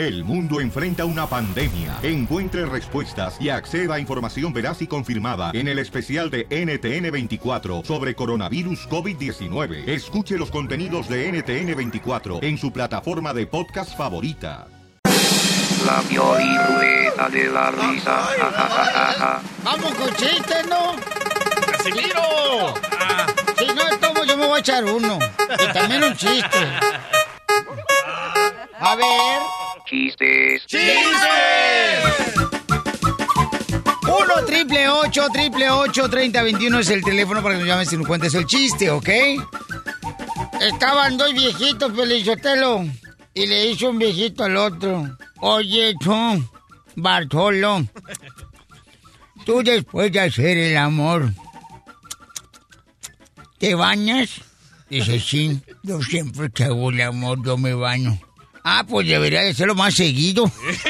El mundo enfrenta una pandemia. Encuentre respuestas y acceda a información veraz y confirmada en el especial de NTN24 sobre coronavirus COVID-19. Escuche los contenidos de NTN24 en su plataforma de podcast favorita. La rueda de la risa. Vamos con chistes, ¿no? ¡Casimiro! Si no tomo, yo me voy a echar uno. Y también un chiste. A ver. Chistes. ¡Chistes! 1 triple 8 triple 8 3021 es el teléfono para que nos llames y nos cuentes el chiste, ¿ok? Estaban dos viejitos, Pelizotelo, y le hizo un viejito al otro. Oye, tú, Bartolo, tú después de hacer el amor, ¿te bañas? Dice, sí, yo siempre que hago el amor, yo me baño. Ah, pues debería de hacerlo más seguido.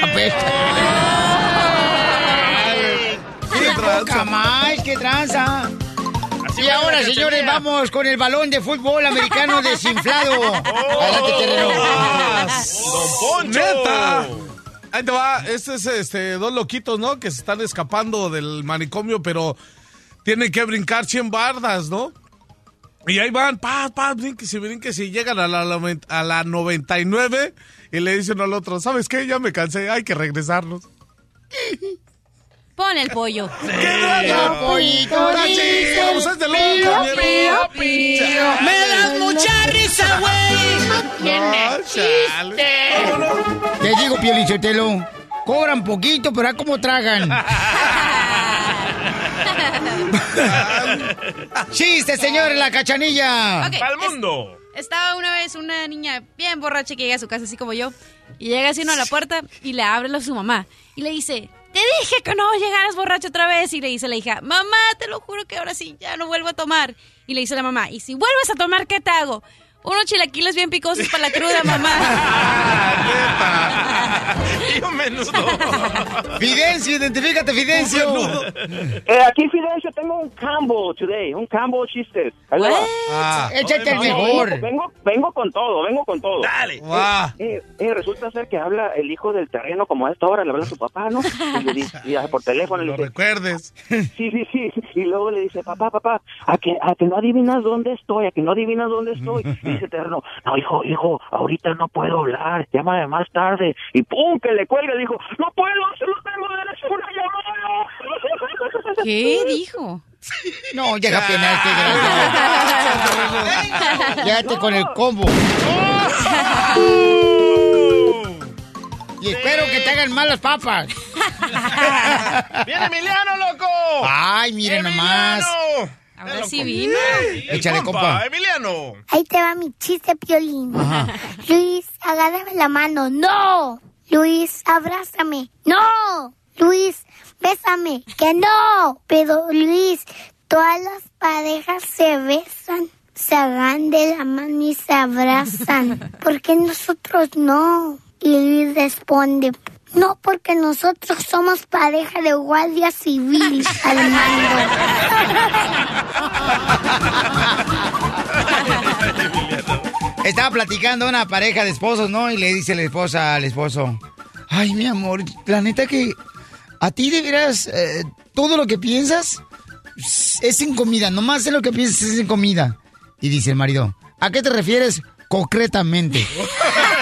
¡Qué poca más! ¡Qué tranza! y ahora, señores, vamos con el balón de fútbol americano desinflado. Adelante, terreno. ¡Don Poncho! ¡Neta! Ahí te va, este es este, dos loquitos, ¿no? Que se están escapando del manicomio, pero tienen que brincar 100 bardas, ¿no? Y ahí van, pa, pa, brinques y brinques y llegan a la, a la 99 y le dicen al otro, ¿sabes qué? Ya me cansé, hay que regresarnos. Pon el pollo. Pollito, es de loco, pío, pío, pío. Me das mucha risa, güey. Ah, chale. Te digo, Piolichotelo, cobran poquito, pero a cómo tragan. ¡Chiste, señor, la cachanilla! ¡Al es- mundo! Estaba una vez una niña bien borracha que llega a su casa así como yo y llega así uno a la puerta y le abre a su mamá y le dice, te dije que no llegaras borracho otra vez y le dice la hija, mamá, te lo juro que ahora sí ya no vuelvo a tomar y le dice la mamá, y si vuelves a tomar, ¿qué te hago? Unos chilaquiles bien picosos para la cruda, mamá. ¡Y un menudo! Fidencio, identifícate, Fidencio. Eh, aquí, Fidencio, tengo un combo today, un combo chistes. Ahí va. Ah, Échate el mejor. Vengo, vengo, con todo, vengo con todo. ¡Dale! guau. Eh, eh, resulta ser que habla el hijo del terreno como a esta hora, le habla a su papá, ¿no? Y le dice, y por teléfono le Lo dice, recuerdes. sí, sí, sí. Y luego le dice, papá, papá, a que, a que no adivinas dónde estoy, a que no adivinas dónde estoy. Dice terreno, no, hijo, hijo, ahorita no puedo hablar, llámame más tarde. Y pum, que le cuelga, dijo, no puedo, solo tengo derecho a una llamada. ¿Qué dijo? No, llega a penal, qué. Llévate con el combo. Y espero que te hagan mal las papas. ¡Viene Emiliano, loco! Ay, miren nomás. Ahora sí vino. Échale, compa. ¡Emiliano! Ahí te va mi chiste, Piolín. Ajá. Luis, agárrame la mano. ¡No! Luis, abrázame. ¡No! Luis, bésame. ¡Que no! Pero, Luis, todas las parejas se besan, se agarran de la mano y se abrazan. ¿Por qué nosotros no? Y Luis responde, no, porque nosotros somos pareja de guardia civil al mando. Estaba platicando una pareja de esposos, ¿no? Y le dice la esposa al esposo, ay, mi amor, la neta que a ti de veras eh, todo lo que piensas es en comida, nomás en lo que piensas es en comida. Y dice el marido, ¿a qué te refieres concretamente?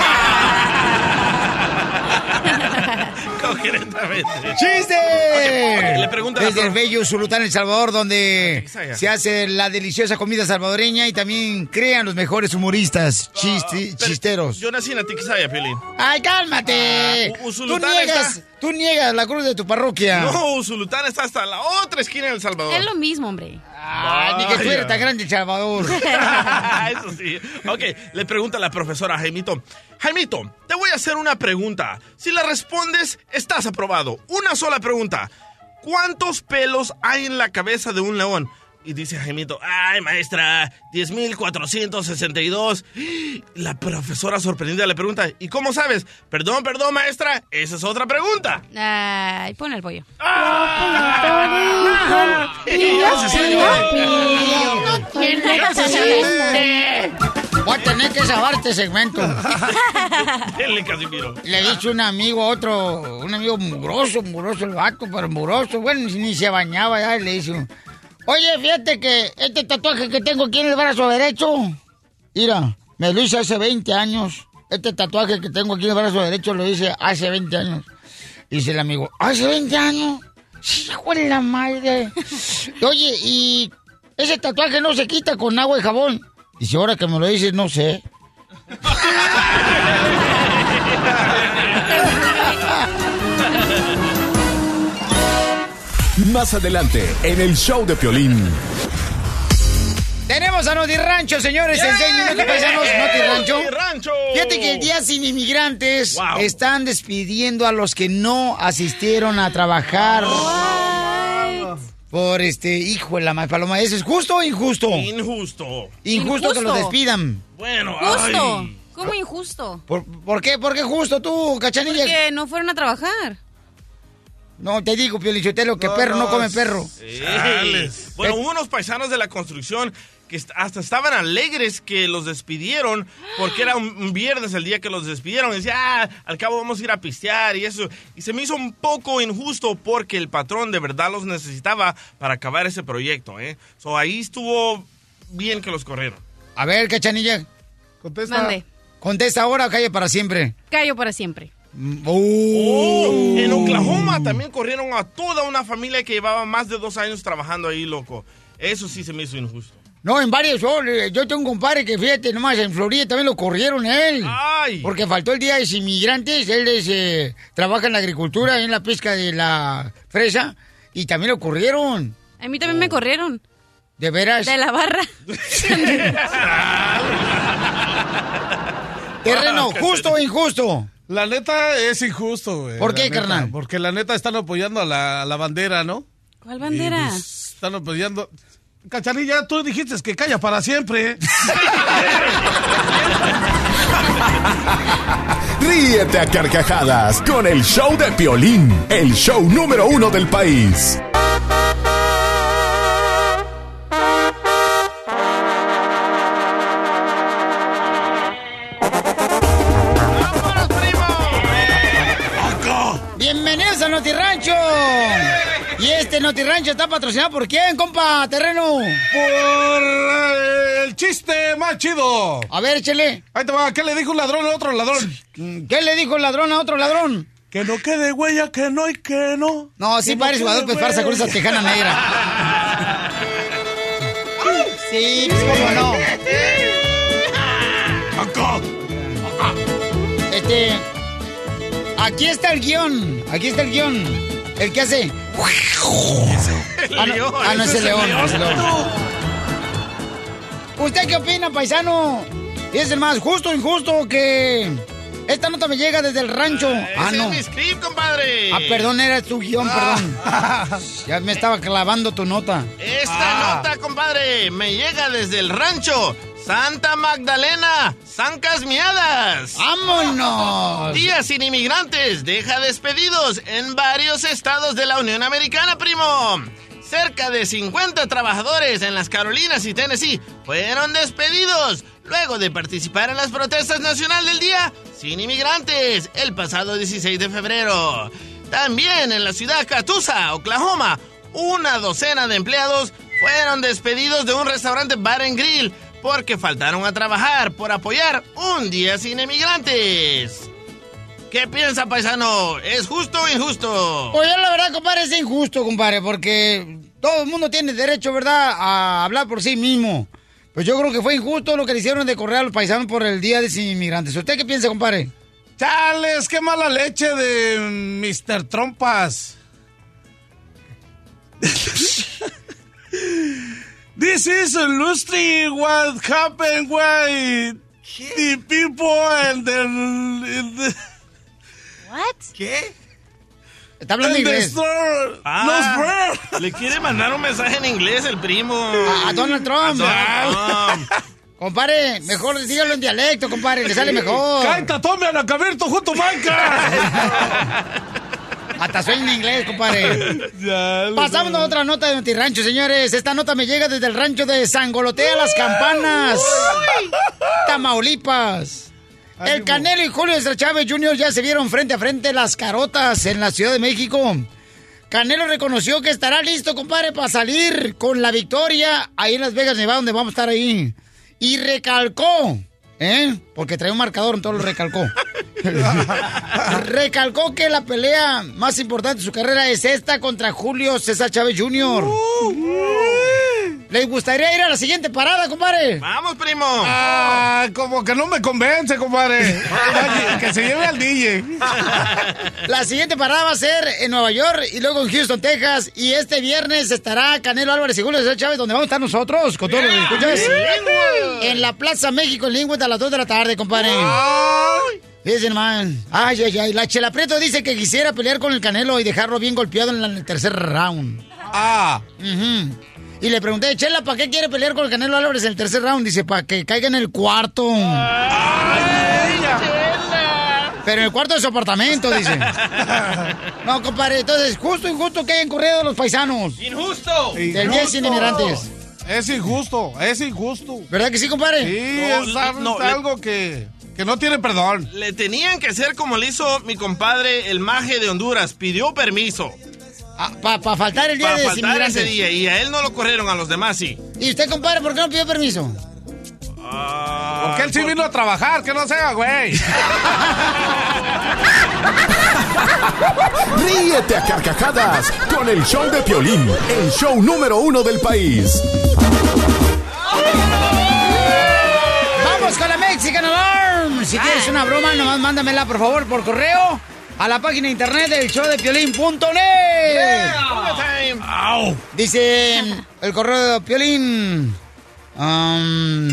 Concretamente. ¡Chiste! le pregunta la Desde el bello Zulután, El Salvador, donde Quizá se hace la deliciosa comida salvadoreña y también crean los mejores humoristas, chiste- Pero chisteros. Yo nací en Atiquizaya, Piolín. ¡Ay, cálmate! Ah, U- tú Usulután niegas, está- tú niegas la cruz de tu parroquia. No, Usulután está hasta la otra esquina del Salvador. Es lo mismo, hombre. Ay, ni que tú eres tan grande, Salvador. Eso sí. Ok, le pregunta la profesora a Jaimito. Jaimito, te voy a hacer una pregunta. Si la respondes, estás aprobado. Una sola pregunta. ¿Cuántos pelos hay en la cabeza de un león? Y dice Jaimito, ay maestra, 10.462. La profesora sorprendida le pregunta, ¿y cómo sabes? Perdón, perdón maestra, esa es otra pregunta. Ay, pon el pollo. Voy a tener que salvar este segmento. Casimiro. Le dice un amigo a otro, un amigo mugroso, mugroso el vato, pero mugroso. Bueno, ni se bañaba ya. Y le dice, oye, fíjate que este tatuaje que tengo aquí en el brazo derecho, mira, me lo hice hace 20 años. Este tatuaje que tengo aquí en el brazo derecho lo hice hace 20 años. Dice el amigo, ¿hace 20 años? Hijo de la madre. Oye, y ese tatuaje no se quita con agua y jabón. Dice, ahora que me lo dices, no sé. Más adelante, en el show de Piolín. Tenemos a Noti Rancho, señores, en seis minutos paisanos, Noti Rancho. Fíjate que el Día Sin Inmigrantes Wow. están despidiendo a los que no asistieron a trabajar. Por este, hijo de la madre paloma, ¿eso es justo o injusto? Injusto. Injusto que los despidan. Bueno, Justo. ay. ¿Cómo injusto? ¿Por, por qué? ¿Por qué justo tú, cachanilla? Porque no fueron a trabajar. No, te digo, Piolichotelo, que perro no come perro. Sí. Bueno, hubo unos paisanos de la construcción que hasta estaban alegres que los despidieron porque era un un viernes el día que los despidieron. Decía, ah, al cabo vamos a ir a pistear y eso. Y se me hizo un poco injusto porque el patrón de verdad los necesitaba para acabar ese proyecto, ¿eh? So ahí estuvo bien que los corrieron. A ver, cachanilla, Contesta. Mande. contesta ahora o calle para siempre. Callo para siempre. Oh, en Oklahoma también corrieron a toda una familia que llevaba más de dos años trabajando ahí, loco. Eso sí se me hizo injusto. No, en varios. Yo, yo tengo un compadre que, fíjate, nomás en Florida también lo corrieron a él. ¡Ay! Porque faltó el día de los inmigrantes. Él es, eh, trabaja en la agricultura, en la pesca de la fresa. Y también lo corrieron. A mí también me corrieron. ¿De veras? De la barra. Terreno, ¿justo o injusto? La neta es injusto, güey. ¿Por qué, neta, carnal? Porque la neta están apoyando a la, a la bandera, ¿no? ¿Cuál bandera? Y, pues, están apoyando. Cachanilla, tú dijiste que calla para siempre. Ríete a carcajadas con el show de Piolín, el show número uno del país. Este Notirrancho está patrocinado por quién, compa, terreno. Por eh, el chiste más chido. A ver, échale. Ahí te va. ¿Qué le dijo un ladrón a otro ladrón? ¿Qué le dijo el ladrón a otro ladrón? Que no quede huella, que no y que no. No, sí parece jugador pues farsa con esa tejana negra. Sí, pues cómo no. Este. Aquí está el guion. Aquí está el guion. El que hace. Ah, no, león, ah, no es el es el león. es el león. ¿Usted qué opina, paisano? ¿Es el más justo o injusto que esta nota me llega desde el rancho? Ah, Ese no. es mi script, compadre. Ah, perdón, era tu guion, perdón. Ya me estaba clavando tu nota. Esta nota, compadre, me llega desde el rancho Santa Magdalena, Zancas Miadas. ¡Vámonos! Días sin inmigrantes, deja despedidos en varios estados de la Unión Americana, primo. Cerca de 50 trabajadores en las Carolinas y Tennessee fueron despedidos luego de participar en las protestas nacional del Día sin inmigrantes el pasado 16 de febrero. También en la ciudad Catoosa, Oklahoma, una docena de empleados fueron despedidos de un restaurante Bar and Grill porque faltaron a trabajar por apoyar un día sin inmigrantes. ¿Qué piensa, paisano? ¿Es justo o injusto? Pues yo la verdad, compadre, es injusto, compadre, porque todo el mundo tiene derecho, ¿verdad?, a hablar por sí mismo. Pues yo creo que fue injusto lo que le hicieron de correr a los paisanos por el Día de Sin Inmigrantes. ¿Usted qué piensa, compadre? Chales, qué mala leche de Mr. Trompas. This is a lusty what happened why the people and the, What? ¿Qué? Está hablando the inglés. Ah, Los bro- le quiere mandar un mensaje en inglés el primo. A, a Donald Trump. A Donald Trump. Compadre, mejor dígalo en dialecto, compadre, le sale mejor. Canta, tome a la cabierto junto manca. Hasta suena en inglés, compadre. Pasamos a otra nota de Notirrancho, señores. Esta nota me llega desde el rancho de Sangolotea Las Campanas, Tamaulipas. El Canelo y Julio César Chávez Jr. ya se vieron frente a frente las carotas en la Ciudad de México. Canelo reconoció que estará listo, compadre, para salir con la victoria ahí en Las Vegas, Nevada, donde vamos a estar ahí. Y recalcó, ¿eh? Porque trae un marcador, entonces lo recalcó. recalcó que la pelea más importante de su carrera es esta contra Julio César Chávez Jr. ¿Les gustaría ir a la siguiente parada, compadre? Vamos, primo. Ah, como que no me convence, compadre. que se lleve al DJ. La siguiente parada va a ser en Nueva York y luego en Houston, Texas. Y este viernes estará Canelo Álvarez y Julio César Chávez, donde vamos a estar nosotros, con todos los que escuchas. En la Plaza México, en Lingüe, a las 2 de la tarde, compadre. Fíjense, man. Ay, ay, ay. La Chela Prieto dice que quisiera pelear con el Canelo y dejarlo bien golpeado en, la- en el tercer round. Ah. Ujú. Y le pregunté, Chela, ¿para qué quiere pelear con el Canelo Álvarez en el tercer round? Dice, para que caiga en el cuarto. Pero en el cuarto de su apartamento, dice. No, compadre, entonces, justo injusto que hayan corrido los paisanos. ¡Injusto! Del Inmigrantes. Es injusto, es injusto. ¿Verdad que sí, compadre? Sí, No, es algo, no, es le- algo que, que no tiene perdón. Le tenían que hacer como le hizo mi compadre, el maje de Honduras. Pidió permiso Para faltar el Día para de faltar Inmigrantes. ese día. Y a él no lo corrieron, a los demás sí. ¿Y usted, compadre, por qué no pidió permiso? Porque él sí vino a trabajar, que no se haga, güey. Ríete a carcajadas con el show de Piolín, el show número uno del país. Vamos con la Mexican Alarm. Si quieres una broma, nomás mándamela, por favor, por correo a la página de internet del show de piolín.net. Dice el correo de Piolín. um,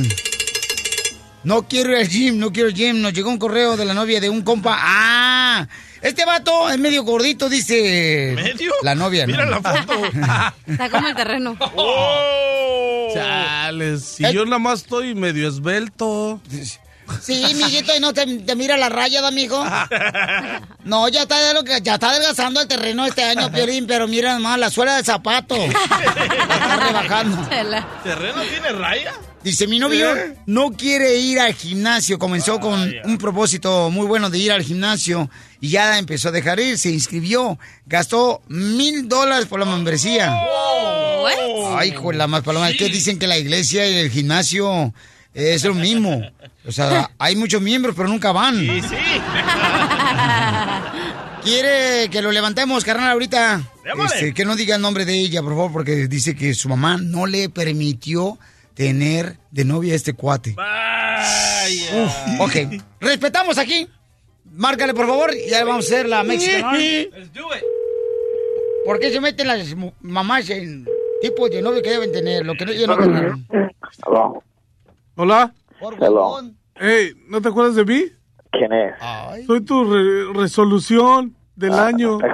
no quiero ir al gym, no quiero ir al gym. Nos llegó un correo de la novia de un compa. ¡Ah! Este vato es medio gordito, dice. ¿Medio? La novia, ¿no? Mira la foto. Está como el terreno. Oh. Chales, si Eh. yo nada más estoy medio esbelto. Sí, mijito, y no te, te mira la raya, amigo. No, ya está, de lo que, ya está adelgazando el terreno este año, Piolín, pero mira nomás la suela del zapato. está rebajando. ¿Terreno tiene raya? Dice, mi novio no quiere ir al gimnasio. Comenzó con un propósito muy bueno de ir al gimnasio y ya empezó a dejar ir, se inscribió, gastó mil dólares por la membresía. What? Ay, hijo la más paloma, es que dicen que la iglesia y el gimnasio es lo mismo. O sea, hay muchos miembros, pero nunca van. Sí, sí. Quiere que lo levantemos, carnal, ahorita. Este, que no diga el nombre de ella, por favor, porque dice que su mamá no le permitió tener de novia a este cuate. Vaya. Uf, ok. Respetamos aquí. Márcale, por favor, y ya vamos a hacer la Mexican. Let's do it. ¿Por qué se meten las mamás en tipos de novio que deben tener? Lo que no, ellos no Hola. Hello. Hey, ¿no te acuerdas de mí? ¿quién es? Ay. Soy tu re- resolución del año.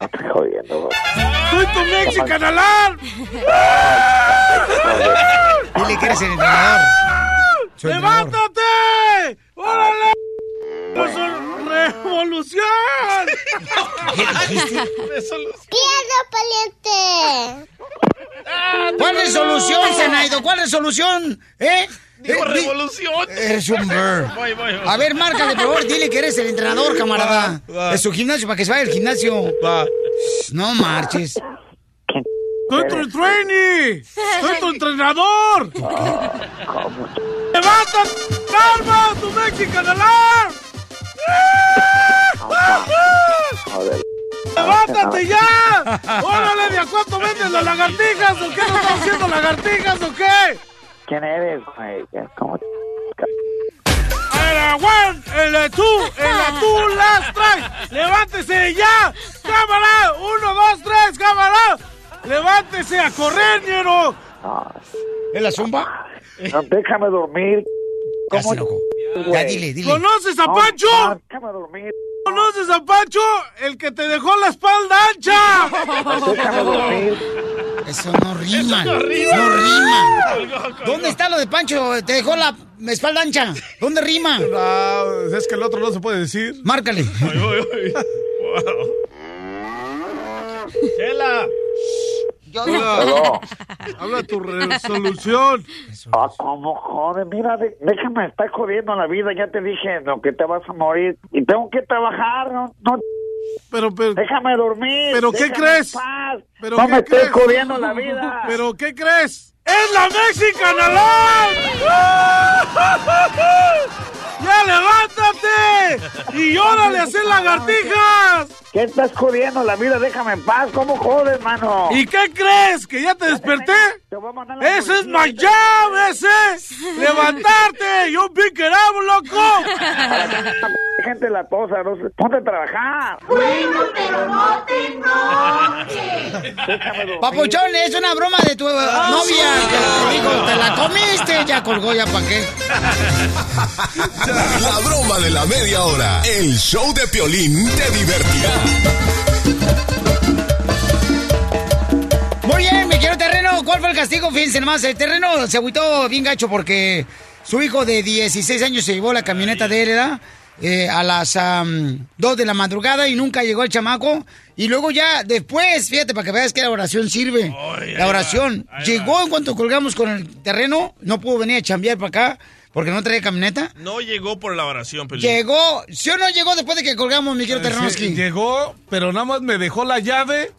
No estoy jodiendo, güey. Soy tu Mexican Alarm. Dile que eres el entrenador. El entrenador. ¡Levántate! ¡Órale! ¡Resol- ¡Revolución! ¡Piedra paliente! ¿Cuál resolución, Zenaido? ¿Cuál resolución? ¿Eh? Digo Eh, revolución. Eres un bird. Voy, voy, voy. A ver, márcale, por favor. Dile que eres el entrenador, camarada. Va, va. De su gimnasio, para que se vaya al gimnasio. Va. No marches. ¡Soy tu trainee! ¡Soy tu entrenador! ¡Levántate! ¡Calma! ¡Tu Mexican Alarm! Joder. ¡Levántate ya! ¡Órale! ¿De a cuánto venden las lagartijas? ¿O qué no estamos haciendo lagartijas o qué? ¿Quién eres, güey? ¿Cómo? ¡El aguán! ¡El tú! ¡El tú las traes! ¡Levántese ya! ¡Cámara! ¡Uno, dos, tres! ¡Cámara! ¡Levántese a correr, ñero! ¿Es la zumba? no, déjame dormir. Ya ¿Cómo? enojó. Ya, dile, dile. ¿Conoces a No, Pancho? no, déjame dormir. ¿Conoces a Pancho? El que te dejó la espalda ancha. Déjame dormir. Eso no rima. no rima. ¿Dónde está lo de Pancho? Te dejó la espalda ancha. ¿Dónde rima? No, es que el otro no se puede decir. Márcale. Voy, voy, voy. Chela. Habla, habla tu resolución. Ah, ¿cómo joder? Mira, de- déjame estar jodiendo la vida. Ya te dije no, que te vas a morir. Y tengo que trabajar. No, no- Pero, pero, déjame dormir. ¿Pero qué crees? ¿Pero no qué me crees? jodiendo la vida. ¿Pero qué crees? ¡Es la Mexican Alarm! ¡Ya levántate! ¡Y órale a hacer lagartijas! ¿Qué estás jodiendo la vida? Déjame en paz. ¿Cómo jodes, mano? ¿Y qué crees? ¿Que ya te desperté? Te voy a mandar la ¡Ese es my job, ese! ¡Levantarte! ¡Yo pick it up, loco! Gente la tosa, no sé. Ponte a trabajar. Déjame dormir. Papuchón, es una broma de tu eh, novia que te dijo, te la comiste, ya colgó, ya pa' qué. La broma de la media hora. El show de Piolín te divertirá. Muy bien, me quiero terreno. ¿Cuál fue el castigo? Fíjense nomás, el terreno se agüitó bien gacho porque su hijo de 16 años se llevó la camioneta de él, ¿verdad? Eh, a las 2 de la madrugada y nunca llegó el chamaco. Y luego ya después, fíjate, para que veas que la oración sirve. La oración. va, llegó en cuanto colgamos con el terreno, no pudo venir a chambear para acá porque no traía camioneta. No llegó por la oración, Pelín. Llegó, ¿sí o no llegó después de que colgamos, mi querido? Sí, llegó, pero nada más me dejó la llave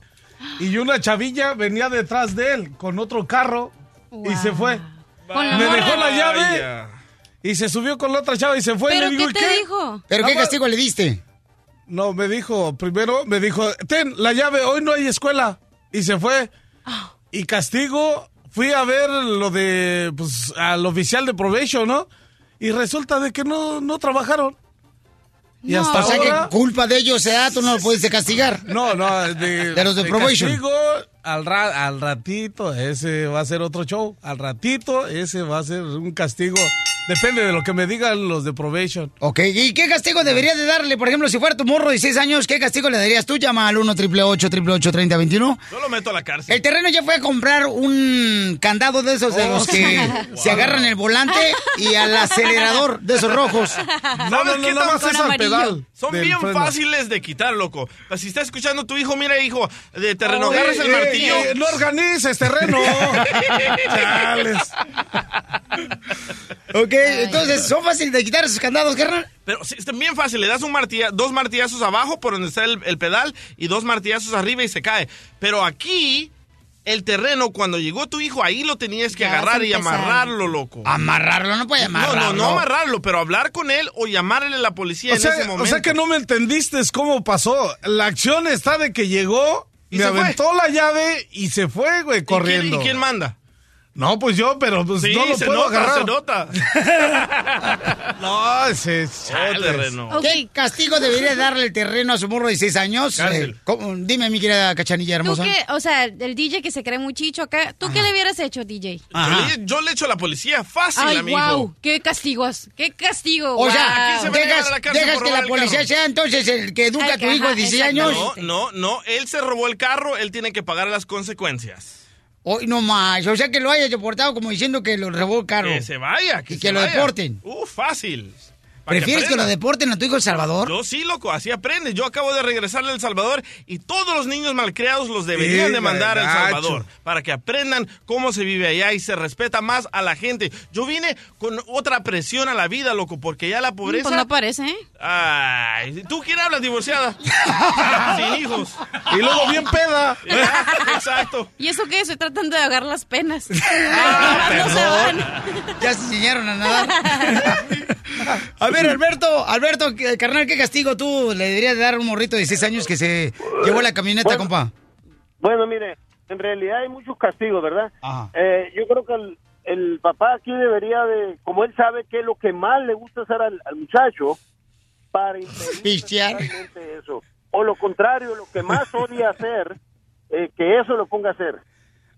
y una chavilla venía detrás de él con otro carro y se fue. Me dejó la llave Vaya. y se subió con la otra chava y se fue. ¿Pero Le digo, qué "¿Y te dijo? ¿Pero qué más- castigo le diste? No, me dijo, primero me dijo, ten la llave, hoy no hay escuela. Y se fue. Y castigo, fui a ver lo de, pues, al oficial de probation, ¿no? Y resulta de que no, no trabajaron. Y No. hasta O sea ahora... que culpa de ellos, ¿eh? Tú no lo puedes castigar. No, no, de, De los de probation. castigo, al, ra- al ratito, ese va a ser otro show. Al ratito, ese va a ser un castigo. Depende de lo que me digan los de probation. Ok, ¿y qué castigo debería de darle? Por ejemplo, si fuera tu morro de 6 años, ¿qué castigo le darías tú? Llama al 1 888 3021 Yo lo meto a la cárcel. El terreno ya fue a comprar un candado de esos de los que se agarran el volante y al acelerador de esos rojos. No, ¿Sabes no, no, qué nada más es al pedal. Son bien freno. fáciles de quitar, loco. Si está escuchando tu hijo, mira, hijo, de terreno, agarras el eh, martillo. eh, no organices terreno. Chales. Ok, entonces, ¿son fáciles de quitar esos candados, carnal? Pero sí, está bien fácil, le das un martilla, dos martillazos abajo por donde está el, el pedal y dos martillazos arriba y se cae. Pero aquí, el terreno, cuando llegó tu hijo, ahí lo tenías que Ya agarrar y amarrarlo, loco. Amarrarlo, no puede No, amarrarlo. no, no amarrarlo, pero hablar con él o llamarle a la policía O en sea, ese o momento. sea que no me entendiste cómo pasó. La acción está de que llegó, Y me fue. aventó la llave y se fue, güey, ¿Y quién- corriendo. ¿Y quién manda? No, pues yo, pero pues Sí, no lo se puedo nota, agarrar. se nota. No, ese Oh, terreno. Ok. ¿Qué castigo debería darle el terreno a su morro de 6 años? Eh, dime, mi querida cachanilla ¿Tú hermosa. qué? O sea, el DJ que se cree muy chicho acá, ¿tú qué le hubieras hecho, DJ? Yo le, yo le echo a la policía fácil Ay, a mi wow, qué castigos, qué castigo. O sea, guau. ¿a quién se va a llevar dejas, la dejas que la policía carro? sea entonces el que educa a tu hijo de ajá, 16 años. No, no, no. Él se robó el carro, él tiene que pagar las consecuencias. Hoy no más. O sea, que lo hayas deportado como diciendo que lo robó el carro. Que se vaya. Que Y se que lo vaya. deporten. Uh, fácil. ¿Prefieres que lo deporten a tu hijo El Salvador? Yo sí, loco, así aprendes. Yo acabo de regresarle a El Salvador y todos los niños malcriados los deberían Sí, de mandar a El. Salvador para que aprendan cómo se vive allá y se respeta más a la gente. Yo vine con otra presión a la vida, loco, porque ya la pobreza... Pues no parece, ¿eh? Ay, ¿tú quién hablas divorciada? Sin hijos. Y luego bien peda. Exacto. ¿Y eso qué? Estoy tratando de ahogar las penas. Ah, no se van. Ya se enseñaron a nadar. A ver, Alberto, Alberto, ¿qué- carnal, ¿qué castigo tú le deberías de dar a un morrito de 6 años que se llevó la camioneta, Bueno. compa? Bueno, mire, en realidad hay muchos castigos, ¿verdad? Ajá. Eh, yo creo que el, el papá aquí debería de, como él sabe que es lo que más le gusta hacer al, al muchacho, para impedir eso. O lo contrario, lo que más odia hacer, eh, que eso lo ponga a hacer.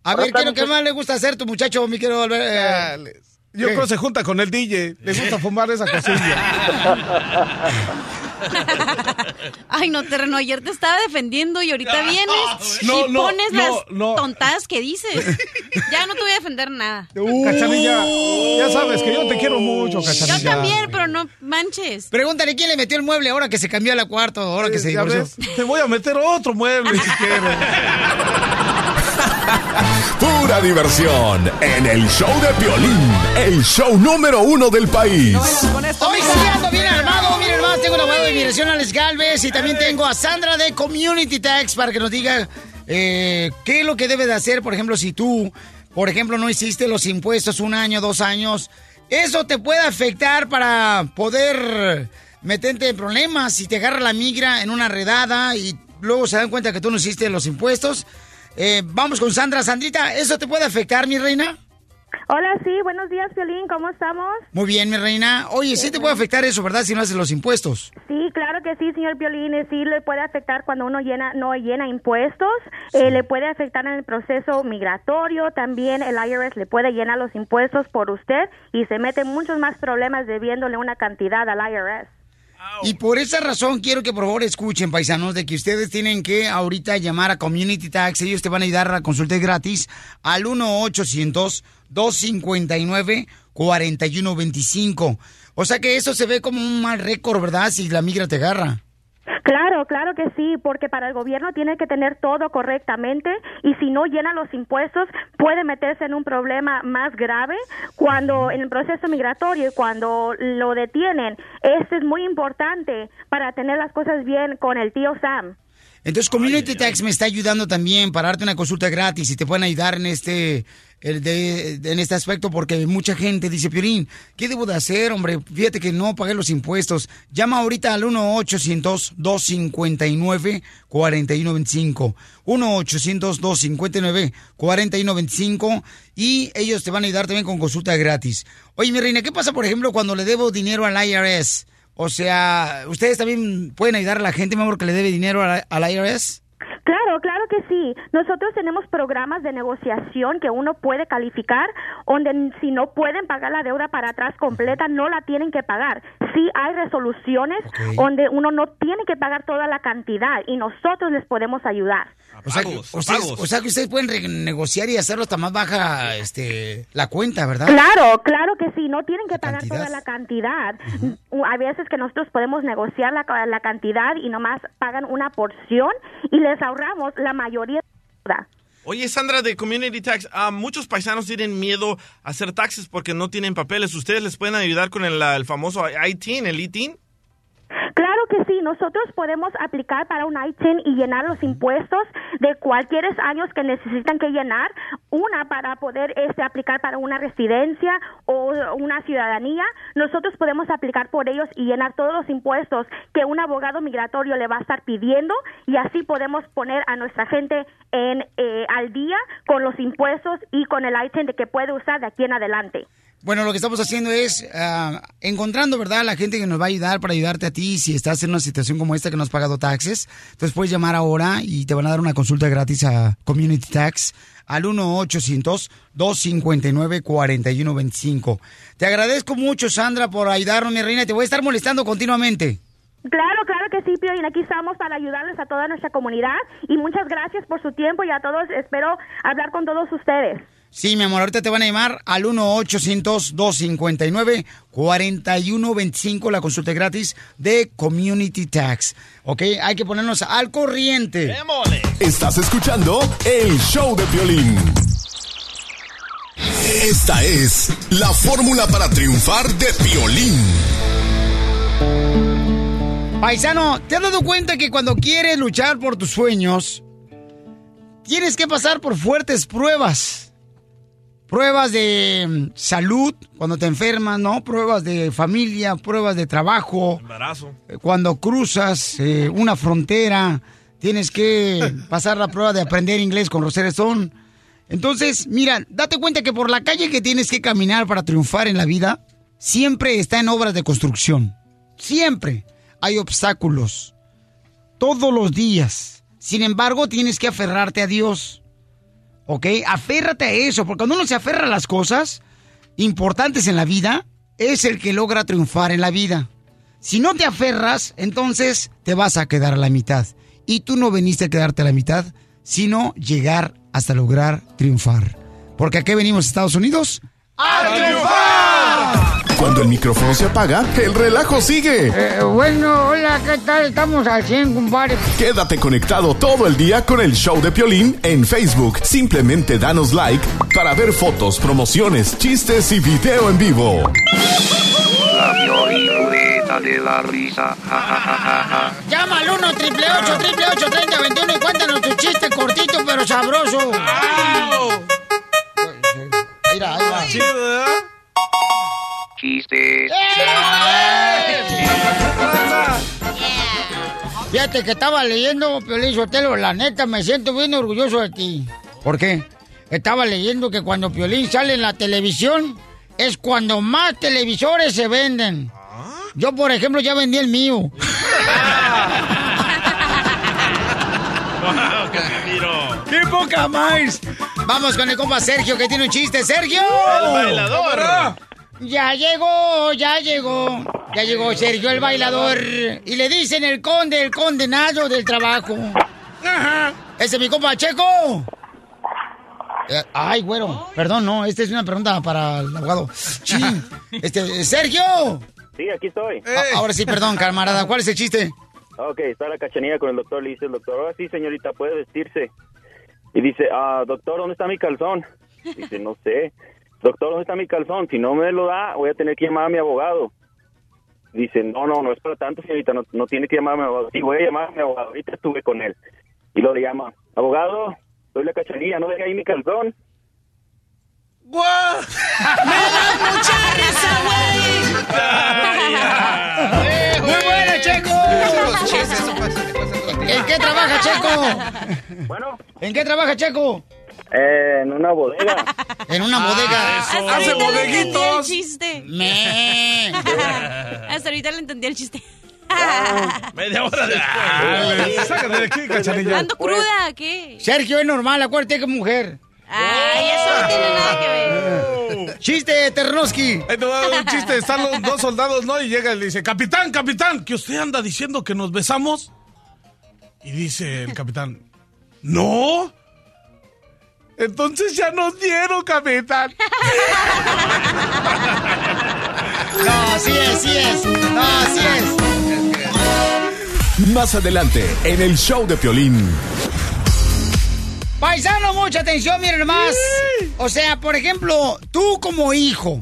A ver, ¿qué es lo que más le gusta hacer tu muchacho, mi querido Alberto? Chales. Yo ¿Qué? creo que se junta con el DJ. Le gusta fumar esa cosilla. Ay, no, terreno, ayer te estaba defendiendo y ahorita vienes No, y no, pones no, las no. tontadas que dices. Ya no te voy a defender nada. Cachanilla, ya sabes que yo te quiero mucho, Cachanilla. Yo también, pero no manches. Pregúntale quién le metió el mueble ahora que se cambió al cuarto, ahora que se Ya divorció. ves, te voy a meter otro mueble si quieres. Pura diversión en el show de Piolín, el show número uno del país. Hoy sí bien armado, miren hermano, tengo un abogado de inmigración, Alex Galvez, y también tengo a Sandra de Community Tax para que nos diga eh, qué es lo que debe de hacer, por ejemplo, si tú, por ejemplo, no hiciste los impuestos un año, dos años, eso te puede afectar para poder meterte en problemas si te agarra la migra en una redada y luego se dan cuenta que tú no hiciste los impuestos. Eh, vamos con Sandra. Sandrita, ¿eso te puede afectar, mi reina? Hola, sí, buenos días, Violín, ¿cómo estamos? Muy bien, mi reina. Oye, sí te puede afectar eso, ¿verdad? Si no haces los impuestos. Sí, claro que sí, señor Violín, sí le puede afectar cuando uno llena no llena impuestos, eh, le puede afectar en el proceso migratorio, también el IRS le puede llenar los impuestos por usted y se mete muchos más problemas debiéndole una cantidad al IRS. Y por esa razón quiero que por favor escuchen, paisanos, de que ustedes tienen que ahorita llamar a Community Tax. Ellos te van a ayudar a la consulta gratis al 1-800-259-4125. O sea que eso se ve como un mal récord, ¿verdad? Si la migra te agarra. Claro, claro que sí, porque para el gobierno tiene que tener todo correctamente y si no llena los impuestos puede meterse en un problema más grave cuando en el proceso migratorio y cuando lo detienen. Esto es muy importante para tener las cosas bien con el tío Sam. Entonces Community Tax me está ayudando también para darte una consulta gratis y te pueden ayudar en este el de- en este aspecto porque mucha gente dice, Piorín, ¿qué debo de hacer, hombre? Fíjate que no pagué los impuestos. Llama ahorita al 1-800-259-4125. 1-800-259-4125 y ellos te van a ayudar también con consulta gratis. Oye, mi reina, ¿qué pasa, por ejemplo, cuando le debo dinero al IRS? O sea, ¿ustedes también pueden ayudar a la gente, mi amor, que le debe dinero a la- al IRS? Claro, claro que sí. Nosotros tenemos programas de negociación que uno puede calificar, donde si no pueden pagar la deuda para atrás completa, no la tienen que pagar. Sí hay resoluciones donde uno no tiene que pagar toda la cantidad y nosotros les podemos ayudar. O sea, que, o sea- o sea que ustedes pueden renegociar y hacerlo hasta más baja este, la cuenta, ¿verdad? Claro, claro que sí, no tienen que pagar cantidad? toda la cantidad. Hay veces que nosotros podemos negociar la, la cantidad y nomás pagan una porción y les ahorramos la mayoría de la deuda. Oye, Sandra, de Community Tax, ah, muchos paisanos tienen miedo a hacer taxes porque no tienen papeles. ¿Ustedes les pueden ayudar con el, el famoso ITIN, el ITIN? Claro que sí, nosotros podemos aplicar para un ITIN y llenar los impuestos de cualquier años que necesitan que llenar, una para poder este, aplicar para una residencia o una ciudadanía, nosotros podemos aplicar por ellos y llenar todos los impuestos que un abogado migratorio le va a estar pidiendo y así podemos poner a nuestra gente en eh, al día con los impuestos y con el ITIN de que puede usar de aquí en adelante. Bueno, lo que estamos haciendo es ah, encontrando, ¿verdad?, la gente que nos va a ayudar para ayudarte a ti si estás en una situación como esta que no has pagado taxes. Entonces puedes llamar ahora y te van a dar una consulta gratis a Community Tax al 1-800-259-4125. Te agradezco mucho, Sandra, por ayudarnos, mi reina. Te voy a estar molestando continuamente. Claro, claro que sí, Pio, y aquí estamos para ayudarles a toda nuestra comunidad y muchas gracias por su tiempo y a todos espero hablar con todos ustedes. Sí, mi amor, ahorita te van a llamar al 1-800-259-4125, la consulta gratis de Community Tax. ¿Ok? Hay que ponernos al corriente. Estás escuchando el show de violín. Esta es la fórmula para triunfar de violín. Paisano, ¿te has dado cuenta que cuando quieres luchar por tus sueños, tienes que pasar por fuertes pruebas? Pruebas de mm, salud, cuando te enfermas, ¿no? Pruebas de familia, pruebas de trabajo. Embarazo. Eh, Cuando cruzas eh, una frontera, tienes que pasar la prueba de aprender inglés con Rosetta Stone. Entonces, mira, date cuenta que por la calle que tienes que caminar para triunfar en la vida, siempre está en obras de construcción. Siempre hay obstáculos. Todos los días. Sin embargo, tienes que aferrarte a Dios. ¿Ok? Aférrate a eso, porque cuando uno se aferra a las cosas importantes en la vida, es el que logra triunfar en la vida. Si no te aferras, entonces te vas a quedar a la mitad. Y tú no veniste a quedarte a la mitad, sino llegar hasta lograr triunfar. Porque aquí venimos, Estados Unidos, ¡a triunfar! Cuando el micrófono se apaga, el relajo sigue. Eh, bueno, hola, ¿qué tal? Estamos al 100, compadre. Quédate conectado todo el día con el show de Piolín en Facebook. Simplemente danos like para ver fotos, promociones, chistes y video en vivo. La Piolín Ruleta de la risa. Ja, ja, ja. Llama al 1 triple 8 triple 8 30 21 y cuéntanos tu chiste cortito pero sabroso. Mira, ahí va. Chido, ¿verdad? Chistes. Fíjate que estaba leyendo, Piolín Sotelo, la neta, me siento bien orgulloso de ti. ¿Por qué? Estaba leyendo que cuando Piolín sale en la televisión, es cuando más televisores se venden. Yo, por ejemplo, ya vendí el mío. Wow, Casimiro. ¡Qué poca más! Vamos con el compa Sergio, que tiene un chiste. ¡Sergio! El bailador. Ya llegó, ya llegó. Ya llegó Sergio el bailador. Y le dicen el conde, el condenado del trabajo. Ese es mi compa Checo. Eh, ay, güero. Perdón, no. Esta es una pregunta para el abogado. Chin. Este, Sergio. Sí, aquí estoy. A- ahora sí, perdón, camarada. ¿Cuál es el chiste? Ok, está la cachanilla con el doctor. Le dice el doctor, ahora sí, señorita, puede vestirse. Y dice, ah, doctor, ¿dónde está mi calzón? Dice, no sé. Doctor, ¿dónde está mi calzón? Si no me lo da, voy a tener que llamar a mi abogado. Dice, no, no, no es para tanto, señorita, no, no tiene que llamar a mi abogado. Sí, voy a llamar a mi abogado, ahorita estuve con él. Y lo le llama, abogado, soy la cachanilla, no deje ahí mi calzón. ¡Muy buena, Checo! ¿En qué trabaja Checo? Bueno. ¿En qué trabaja Checo? Eh, en una bodega. En una bodega. Hasta ahorita le entendí el chiste. Me. Hasta ahorita le entendí el chiste. Media hora. Dale, sácate de aquí, cachanilla. Ando cruda, ¿qué? Sergio es normal, acuérdate que mujer. Ay, eso no tiene nada que ver. Chiste, Ternoski. Ahí te un chiste. Están los dos soldados, ¿no? Y llega y le dice, capitán, capitán, que usted anda diciendo que nos besamos. Y dice el capitán, no. Entonces ya nos dieron, capitán. No, sí es, sí es. No, sí es. Más adelante, en el show de Piolín. Paisano, mucha atención, miren más. O sea, por ejemplo, tú como hijo,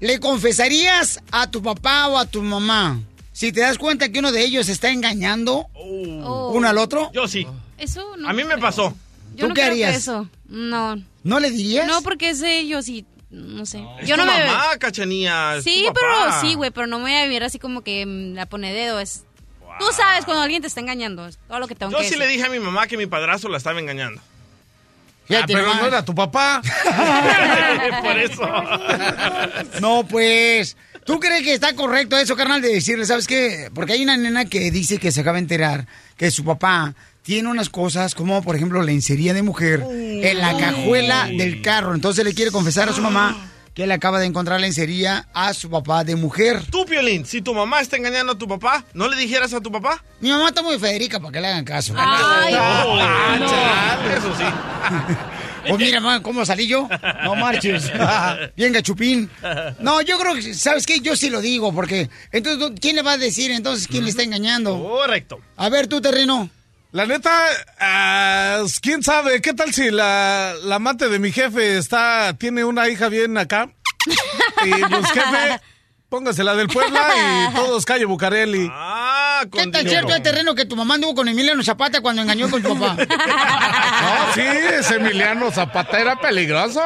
¿le confesarías a tu papá o a tu mamá si te das cuenta que uno de ellos está engañando Oh. uno al otro? Yo sí. Eso no. A mí me pasó. Yo ¿Tú no qué creo que harías? eso. No. ¿No le dirías? No, porque es de ellos y no sé. Es Yo tu no me mamá, cachanía. es Sí, tu pero sí, güey, pero no me voy a vivir así como que mm, la pone dedo. Es... Tú sabes cuando alguien te está engañando. Es todo lo que tengo Yo que sí decir. le dije a mi mamá que mi padrastro la estaba engañando. Ah, pero no era tu papá. Por eso. No, pues. ¿Tú crees que está correcto eso, carnal, de decirle, ¿sabes qué? Porque hay una nena que dice que se acaba de enterar que su papá tiene unas cosas como, por ejemplo, lencería de mujer en la cajuela del carro. Entonces le quiere confesar a su mamá que le acaba de encontrar lencería a su papá de mujer. Tú, Piolín, si tu mamá está engañando a tu papá, ¿no le dijeras a tu papá? Mi mamá está muy Federica para que le hagan caso. Ay, Ah, no. chale, Eso sí. Pues mira, mamá, ¿cómo salí yo? No marches. Bien gachupín. No, yo creo que, ¿sabes qué? Yo sí lo digo, porque entonces, ¿quién le va a decir entonces quién le está engañando? Correcto. A ver, tú, terreno. La neta, ah, quién sabe, ¿qué tal si la, la amante de mi jefe está, tiene una hija bien acá? Y pues jefe, póngasela del Puebla y todos calle Bucareli. Ah, ¿Qué tan cierto es terreno que tu mamá anduvo con Emiliano Zapata cuando engañó con tu papá? No, sí, ese Emiliano Zapata era peligroso.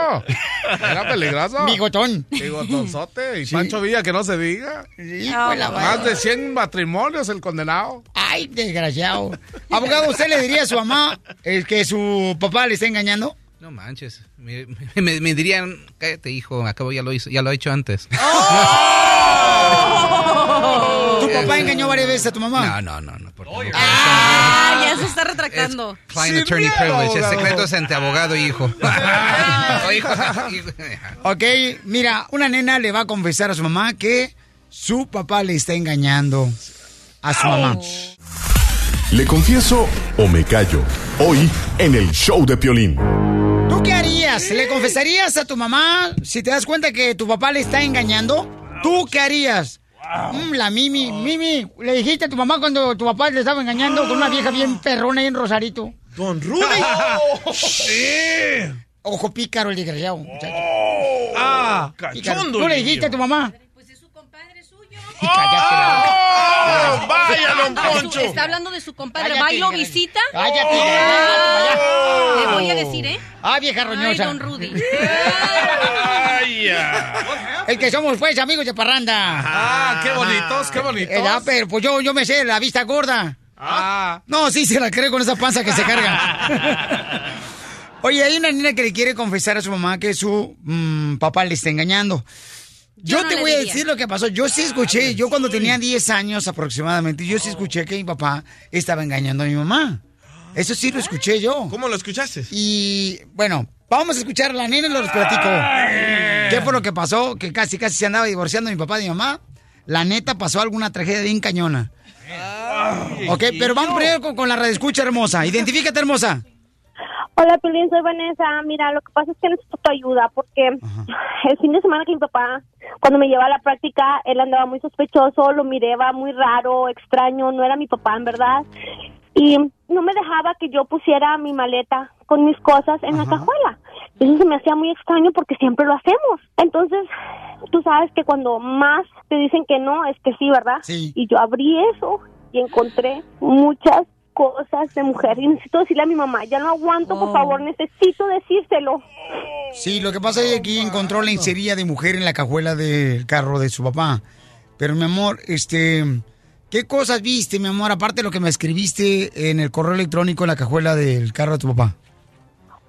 Era peligroso. Bigotón. Bigotonzote. Y Pancho Villa, que no se diga. Hijo de la Más de 100 matrimonios el condenado. Ay, desgraciado. Abogado, ¿usted le diría a su mamá eh, que su papá le está engañando? No manches. Me, me- me dirían, cállate, hijo, acabo ya lo hizo, ya lo he hecho antes. ¿Tu papá engañó varias veces a tu mamá? No, no, no, no. por favor. Ah, ya se está retractando. Client attorney privilege, es secretos entre abogado y hijo. Ok, mira, una nena le va a confesar a su mamá que su papá le está engañando a su mamá. ¿Le confieso o me callo? Hoy en el show de Piolín. ¿Tú qué harías? ¿Le confesarías a tu mamá si te das cuenta que tu papá le está engañando? ¿Tú qué harías? Mm, la Mimi, Mimi, le dijiste a tu mamá cuando tu papá le estaba engañando con una vieja bien perrona ahí en Rosarito. Don Rudy. sí. Ojo pícaro el desgraciado. muchacho. Ah, Pícaro. cachondo. ¿Tú le dijiste a tu mamá? ¡Oh! ¡Vaya, don Ah, Poncho! Está hablando de su compadre. Cállate, ¿Va y lo visita? Cállate, gra- Le voy a decir, ¿eh? Ah, vieja Ay, roñosa. don Rudy. ¡Vaya! El que somos, pues, amigos de parranda. Ah, qué bonitos, qué bonitos. Eh, ah, pero pues yo, yo me sé la vista gorda. Ah. No, sí se la cree con esa panza que se carga. Oye, hay una niña que le quiere confesar a su mamá que su mm, papá le está engañando. Yo, Yo no te voy a decir lo que pasó. Yo sí escuché, yo cuando tenía 10 años aproximadamente, yo sí escuché que mi papá estaba engañando a mi mamá. Eso sí lo escuché yo. ¿Cómo lo escuchaste? Y bueno, vamos a escuchar a la nena y los platico. ¿Qué fue lo que pasó? Que casi, casi se andaba divorciando mi papá y mi mamá. La neta pasó alguna tragedia bien cañona. Ok, pero vamos primero con, con la redescucha hermosa. Identifícate, hermosa. Hola, Pilín, soy Vanessa. Mira, lo que pasa es que necesito tu ayuda porque el fin de semana que mi papá, cuando me llevaba a la práctica, él andaba muy sospechoso, lo miraba muy raro, extraño, no era mi papá, en verdad. Y no me dejaba que yo pusiera mi maleta con mis cosas en la cajuela. Eso se me hacía muy extraño porque siempre lo hacemos. Entonces, tú sabes que cuando más te dicen que no, es que sí, ¿verdad? Sí. Y yo abrí eso y encontré muchas cosas de mujer y necesito decirle a mi mamá, ya no aguanto, por favor, necesito decírselo. Sí, lo que pasa es que aquí encontró la lencería de mujer en la cajuela del carro de su papá. Pero, mi amor, este... ¿Qué cosas viste, mi amor, aparte de lo que me escribiste en el correo electrónico en la cajuela del carro de tu papá?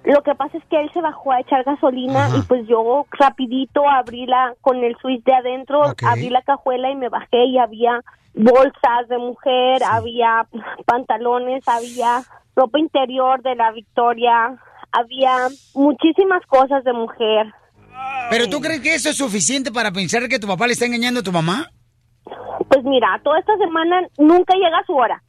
Lo que pasa es que él se bajó a echar gasolina Ajá. y pues yo rapidito abrí la con el switch de adentro, abrí la cajuela y me bajé y había bolsas de mujer, había pantalones, había ropa interior de la Victoria, había muchísimas cosas de mujer. ¿Pero tú crees que eso es suficiente para pensar que tu papá le está engañando a tu mamá? Pues mira, toda esta semana nunca llega a su hora.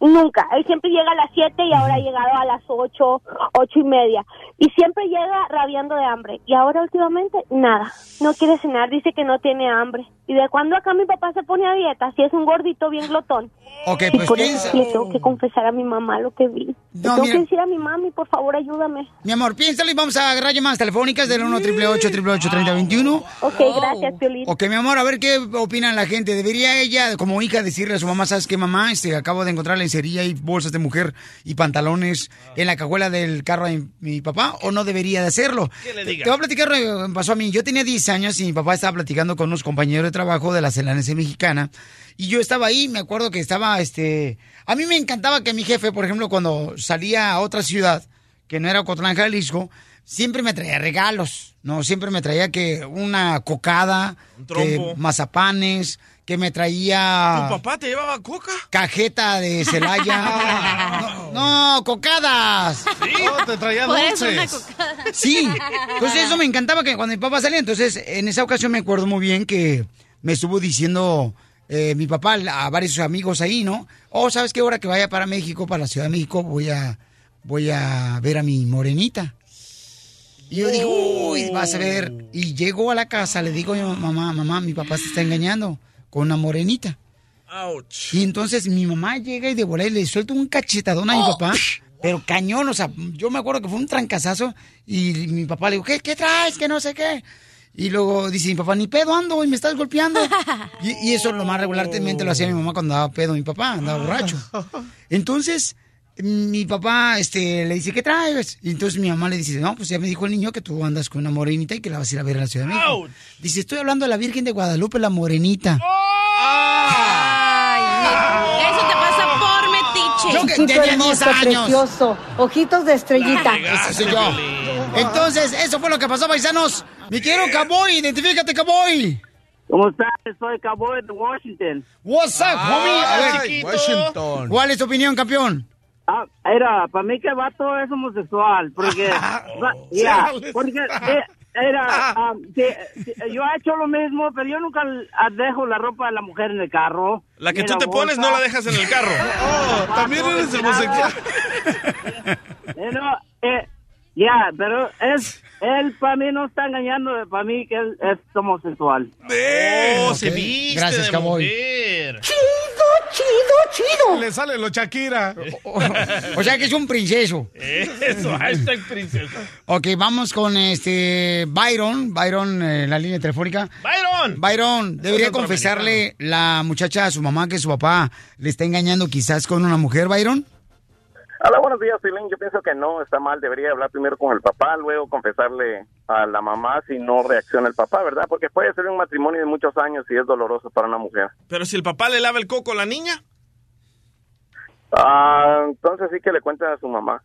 Nunca. Él siempre llega a las 7 y ahora ha llegado a las 8, ocho y media. Y siempre llega rabiando de hambre. Y ahora últimamente, nada. No quiere cenar, dice que no tiene hambre. ¿Y de cuándo acá mi papá se pone a dieta? Si es un gordito bien glotón. Ok, y pues por piensa... eso le tengo que confesar a mi mamá lo que vi. Le No, tengo mira. que decir a mi mami, por favor, ayúdame. Mi amor, piénsalo y vamos a agarrar llamadas telefónicas del 1 888 3021 Ok, gracias, Piolín. Ok, mi amor, a ver qué opinan la gente. ¿Debería ella, como hija, decirle a su mamá, sabes qué, mamá? Este, acabo de encontrar lencería y bolsas de mujer y pantalones en la cajuela del carro de mi, papá, o no debería de hacerlo? ¿Qué le Te- diga? Te voy a platicar lo que me pasó a mí. Yo tenía 10 años y mi papá estaba platicando con unos compañeros de trabajo de la Celanese Mexicana. Y yo estaba ahí, me acuerdo que estaba, este... A mí me encantaba que mi jefe, por ejemplo, cuando salía a otra ciudad, que no era Ocotlán, Jalisco, siempre me traía regalos, ¿no? Siempre me traía que una cocada, que trompo. mazapanes, que me traía ¿Tu papá te llevaba coca? cajeta de Celaya. no, no, cocadas. Oh, te traía dulces. cocada. Sí, entonces eso me encantaba que cuando mi papá salía, entonces en esa ocasión me acuerdo muy bien que me estuvo diciendo eh, mi papá a varios amigos ahí, ¿no? Oh, ¿sabes qué hora que vaya para México, para la Ciudad de México, voy a, voy a ver a mi morenita? Y yo digo, uy, vas a ver. Y llego a la casa, le digo a mi mamá, mamá, mi papá se está engañando con una morenita. Ouch. Y entonces mi mamá llega y de volada y le suelta un cachetadón a mi papá. Pero cañón, o sea, yo me acuerdo que fue un trancazazo. Y mi papá le dijo, ¿qué, qué traes? Que no sé qué. Y luego dice mi papá, ni pedo ando y me estás golpeando. Y, y eso lo más regularmente lo hacía mi mamá cuando daba pedo mi papá, andaba borracho. Entonces, mi papá este, le dice, ¿qué traes? Y entonces mi mamá le dice, no, pues ya me dijo el niño que tú andas con una morenita y que la vas a ir a ver a la Ciudad de México. Dice, estoy hablando de la Virgen de Guadalupe, la morenita. Ay, eso te pasa por metiche. Yo que tenía 10 hermoso, años. precioso, ojitos de estrellita. Ese soy yo. Entonces, eso fue lo que pasó, paisanos. Mi quiero Cowboy, identifícate, Cowboy. ¿Cómo estás? Soy Cowboy de Washington. What's up, homie? A ver, Washington. ¿cuál es tu opinión, campeón? Ah, era, para mí que el vato es homosexual, porque, va- ya, porque eh, Era, sí, sí, yo he hecho lo mismo, pero yo nunca ah, dejo la ropa de la mujer en el carro. La que tú te pones no la dejas en el carro. Oh, también eres homosexual. Eh, no, eh, ya, pero es, él para mí no está engañando, para mí que él es homosexual. Oh, se viste Gracias, de mujer. chido, chido. Le sale lo Shakira. O sea que es un princeso. Eso, hashtag princesa. Ok, vamos con este Byron. Byron, eh, la línea telefónica. ¡Byron! Byron, debería confesarle la muchacha a su mamá que su papá le está engañando quizás con una mujer, Byron. Hola, buenos días, Pilín. Yo pienso que no, está mal. Debería hablar primero con el papá, luego confesarle a la mamá si no reacciona el papá, ¿verdad? Porque puede ser un matrimonio de muchos años y es doloroso para una mujer. Pero si el papá le lava el coco a la niña. Ah, entonces sí que le cuenten a su mamá.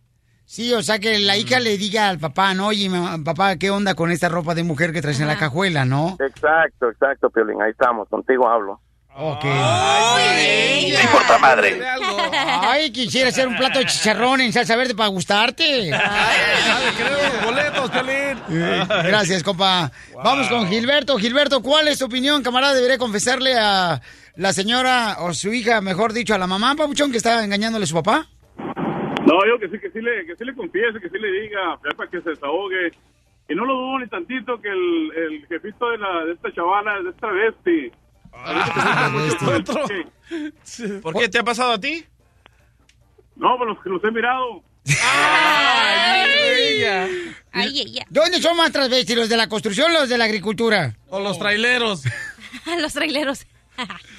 Sí, o sea que la hija le diga al papá, ¿no? Oye, papá, ¿qué onda con esta ropa de mujer que traes en la cajuela, no? Exacto, exacto, Piolín. Ahí estamos, contigo hablo. Ok. ¡Ay, importa madre! Ay, quisiera hacer un plato de chicharrón en salsa verde para gustarte. boletos, Piolín. Eh, Gracias, compa. Vamos con Gilberto. Gilberto, ¿cuál es tu opinión, camarada? ¿Debería confesarle a la señora o su hija, mejor dicho, a la mamá, papuchón, que está engañándole a su papá? No, yo que sí, que sí le, que sí le confiese, que sí le diga, para que se desahogue. Y no lo dudo ni tantito que el, el jefito de, la, de esta chavala, de esta bestia. ¿Por qué te ha pasado a ti? No, pues los que los he mirado. Ay, ella. ¿Dónde son más transvestis, los de la construcción o los de la agricultura? O los traileros. Los traileros.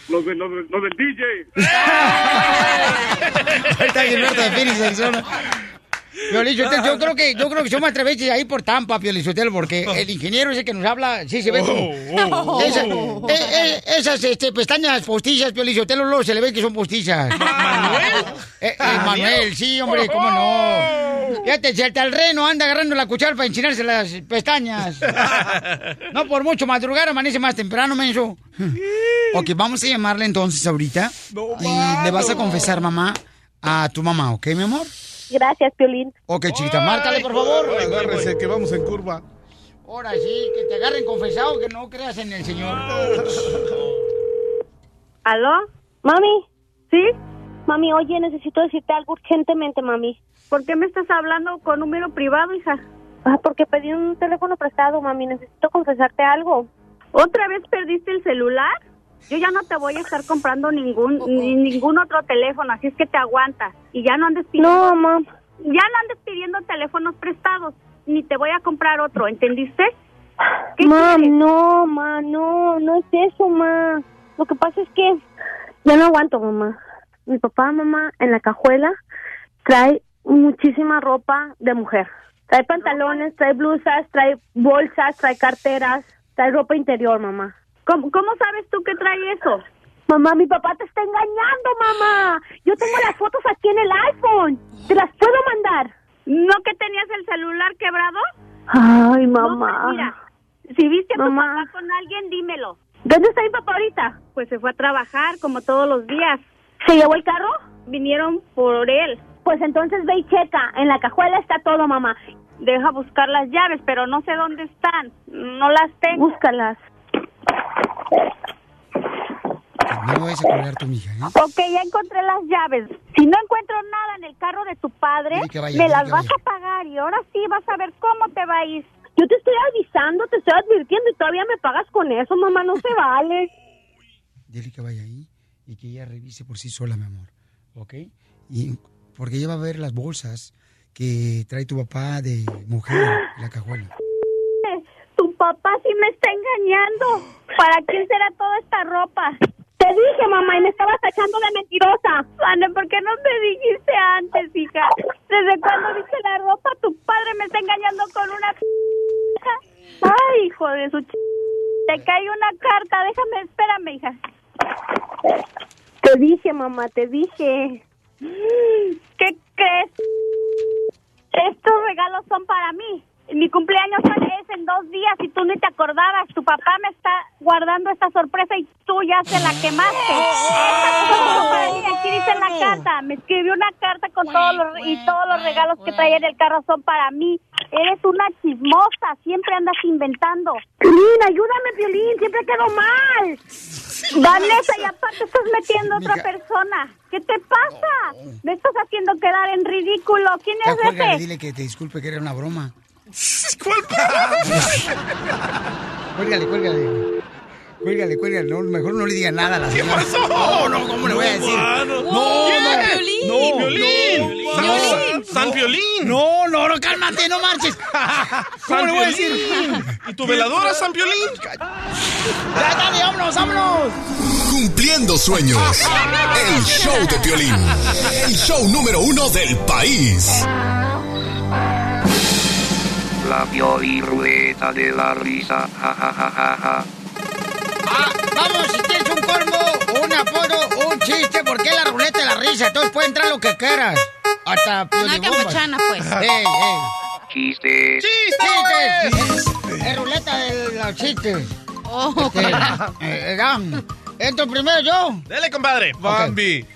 Los, de- los, de- los del DJ. Ahí está Gilberto de Phoenix, Arizona. Piolichotelo, yo creo que yo creo que son más transvestis ahí por Tampa, Piolichotelo, porque el ingeniero ese que nos habla, sí se ve como... Oh, Esa- eh, eh, esas este, pestañas postizas, Piolichotelo, luego se le ve que son postizas. ¿Manuel? Eh, eh, Manuel, sí, hombre, cómo no. Fíjate, si el reno anda agarrando la cuchara para enchinarse las pestañas. No por mucho madrugar, amanece más temprano, menso. Ok, vamos a llamarle entonces ahorita. y le vas a confesar, mamá, a tu mamá, ¿ok, mi amor? Gracias, Piolín. Ok, chiquita, márcale, por favor. Agárrese que vamos en curva. Ahora sí, que te agarren confesado, que no creas en el Señor. ¿Aló? Mami, ¿sí? Mami, oye, necesito decirte algo urgentemente, mami. ¿Por qué me estás hablando con número privado, hija? Ah, porque pedí un teléfono prestado, mami. Necesito confesarte algo. ¿Otra vez perdiste el celular? Yo ya no te voy a estar comprando ningún ni ningún otro teléfono, así es que te aguantas. Y ya no andes pidiendo... No, mamá. Ya no andes pidiendo teléfonos prestados, ni te voy a comprar otro, ¿entendiste? Mam, no, ma, no, no es eso, ma. Lo que pasa es que ya no aguanto, mamá. Mi papá, mamá, en la cajuela trae muchísima ropa de mujer. Trae pantalones, trae blusas, trae bolsas, trae carteras, trae ropa interior, mamá. ¿Cómo, cómo sabes tú que trae eso? Mamá, mi papá te está engañando, mamá. Yo tengo las fotos aquí en el iPhone. Te las puedo mandar. ¿No que tenías el celular quebrado? Ay, mamá. pues mira, si viste a tu papá con alguien, dímelo. ¿Dónde está mi papá ahorita? Pues se fue a trabajar, como todos los días. ¿Se llevó el carro? Vinieron por él. Pues entonces ve y checa. En la cajuela está todo, mamá. Deja buscar las llaves, pero no sé dónde están. No las tengo. Búscalas. No vayas a colgar tu mija, ¿eh? Ok, ya encontré las llaves. Si no encuentro nada en el carro de tu padre, vaya, me las vas a pagar y ahora sí vas a ver cómo te va a ir. Yo te estoy avisando, te estoy advirtiendo y todavía me pagas con eso, mamá, no se vale. Dile que vaya ahí y que ella revise por sí sola, mi amor. ¿Ok? Y porque ella va a ver las bolsas que trae tu papá de mujer en la cajuela. Papá sí me está engañando. ¿Para quién será toda esta ropa? Te dije, mamá, y me estabas echando de mentirosa. Ana, ¿por qué no me dijiste antes, hija? ¿Desde cuándo viste la ropa? Tu padre me está engañando con una... Ay, hijo de su... ch- Te cae una carta. Déjame, espérame, hija. Te dije, mamá, te dije. ¿Qué crees? Estos regalos son para mí. Mi cumpleaños es en dos días y tú ni te acordabas. Tu papá me está guardando esta sorpresa y tú ya se la quemaste. Aquí dice en la carta. Me escribió una carta con todos los y todos los regalos que traía en el carro son para mí. Eres una chismosa, siempre andas inventando. Piolín, ayúdame, Piolín, siempre quedo mal. Vanessa, y aparte estás metiendo a otra persona. ¿Qué te pasa? Me estás haciendo quedar en ridículo. ¿Quién es ese? dile que te disculpe que era una broma. ¿Cuál Cuélgale, cuélgale. Cuélgale, cuélgale. No, mejor no le diga nada a la ¿Qué señora. pasó? No, no, ¿cómo le voy a decir? mano. No, no. Piolín. No, Piolín. no, San- no. San Piolín. No, no, no, cálmate, no marches. ¿Cómo San le voy a Piolín. decir? ¿Y tu veladora, San Piolín? Ya, dale, vámonos, vámonos. Cumpliendo sueños. El show de Piolín. El show número uno del país. La Pioli Ruleta de la Risa. Ja, ja, ja, ja, ja. Ah, vamos, si tienes un colmo, un apodo, un chiste, porque es la ruleta de la risa. Entonces puede entrar lo que quieras. Hasta Una campechana, pues. Ey, ey. Chistes. ¡Chistes! Es, es ruleta de los chistes. Oh. Este, eh. Entro primero yo. Dele, compadre. Bambi.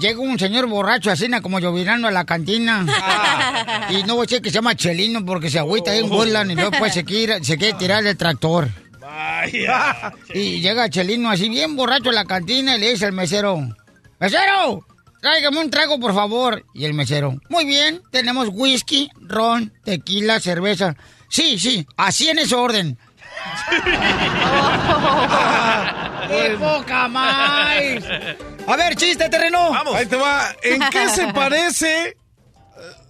Llega un señor borracho así, como llovinando a la cantina. Y no voy a decir que se llama Chelino porque se agüita ahí en Woodland y luego pues se quiere, se quiere tirar del tractor. Vaya. Y llega Chelino así bien borracho a la cantina y le dice al mesero, ¡Mesero! Tráigame un trago, por favor. Y el mesero, muy bien, tenemos whisky, ron, tequila, cerveza. Sí, sí, así en ese orden. ¡Qué poca más! A ver, chiste, terreno. Vamos. Ahí te va. ¿En qué se parece eh,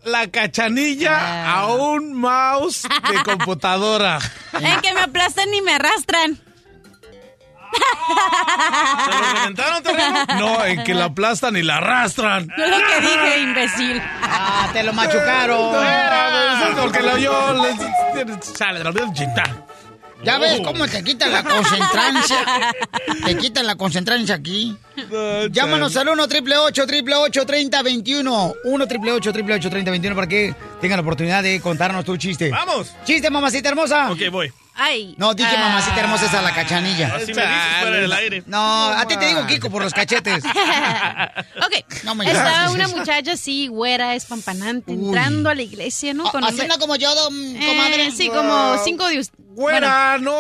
la cachanilla a un mouse de computadora? En que me aplastan y me arrastran. ¿Se lo reventaron, terreno? No, en que la aplastan y la arrastran. No lo que dije, imbécil. Ah, te lo machucaron. Era, eso es lo que lo yo. le- Sale de la chita. ¿Ya ves cómo te quitan la concentrancia? Te quitan la concentrancia aquí. Llámanos al 1 triple 8 triple 8 30 21. 1 triple 8 triple 8 30 21 para que tengan la oportunidad de contarnos tu chiste. ¡Vamos! ¡Chiste, mamacita hermosa! Ok, voy. Ay. No, dije Ah. mamacita hermosa es a la cachanilla. Así me dices fuera del aire. No, a ti te digo Kiko por los cachetes. ok. No me Estaba una muchacha así, güera, espampanante, entrando a la iglesia, ¿no? Con un Haciendo como yo, don, Eh, comadre. sí, como cinco de Güera, no,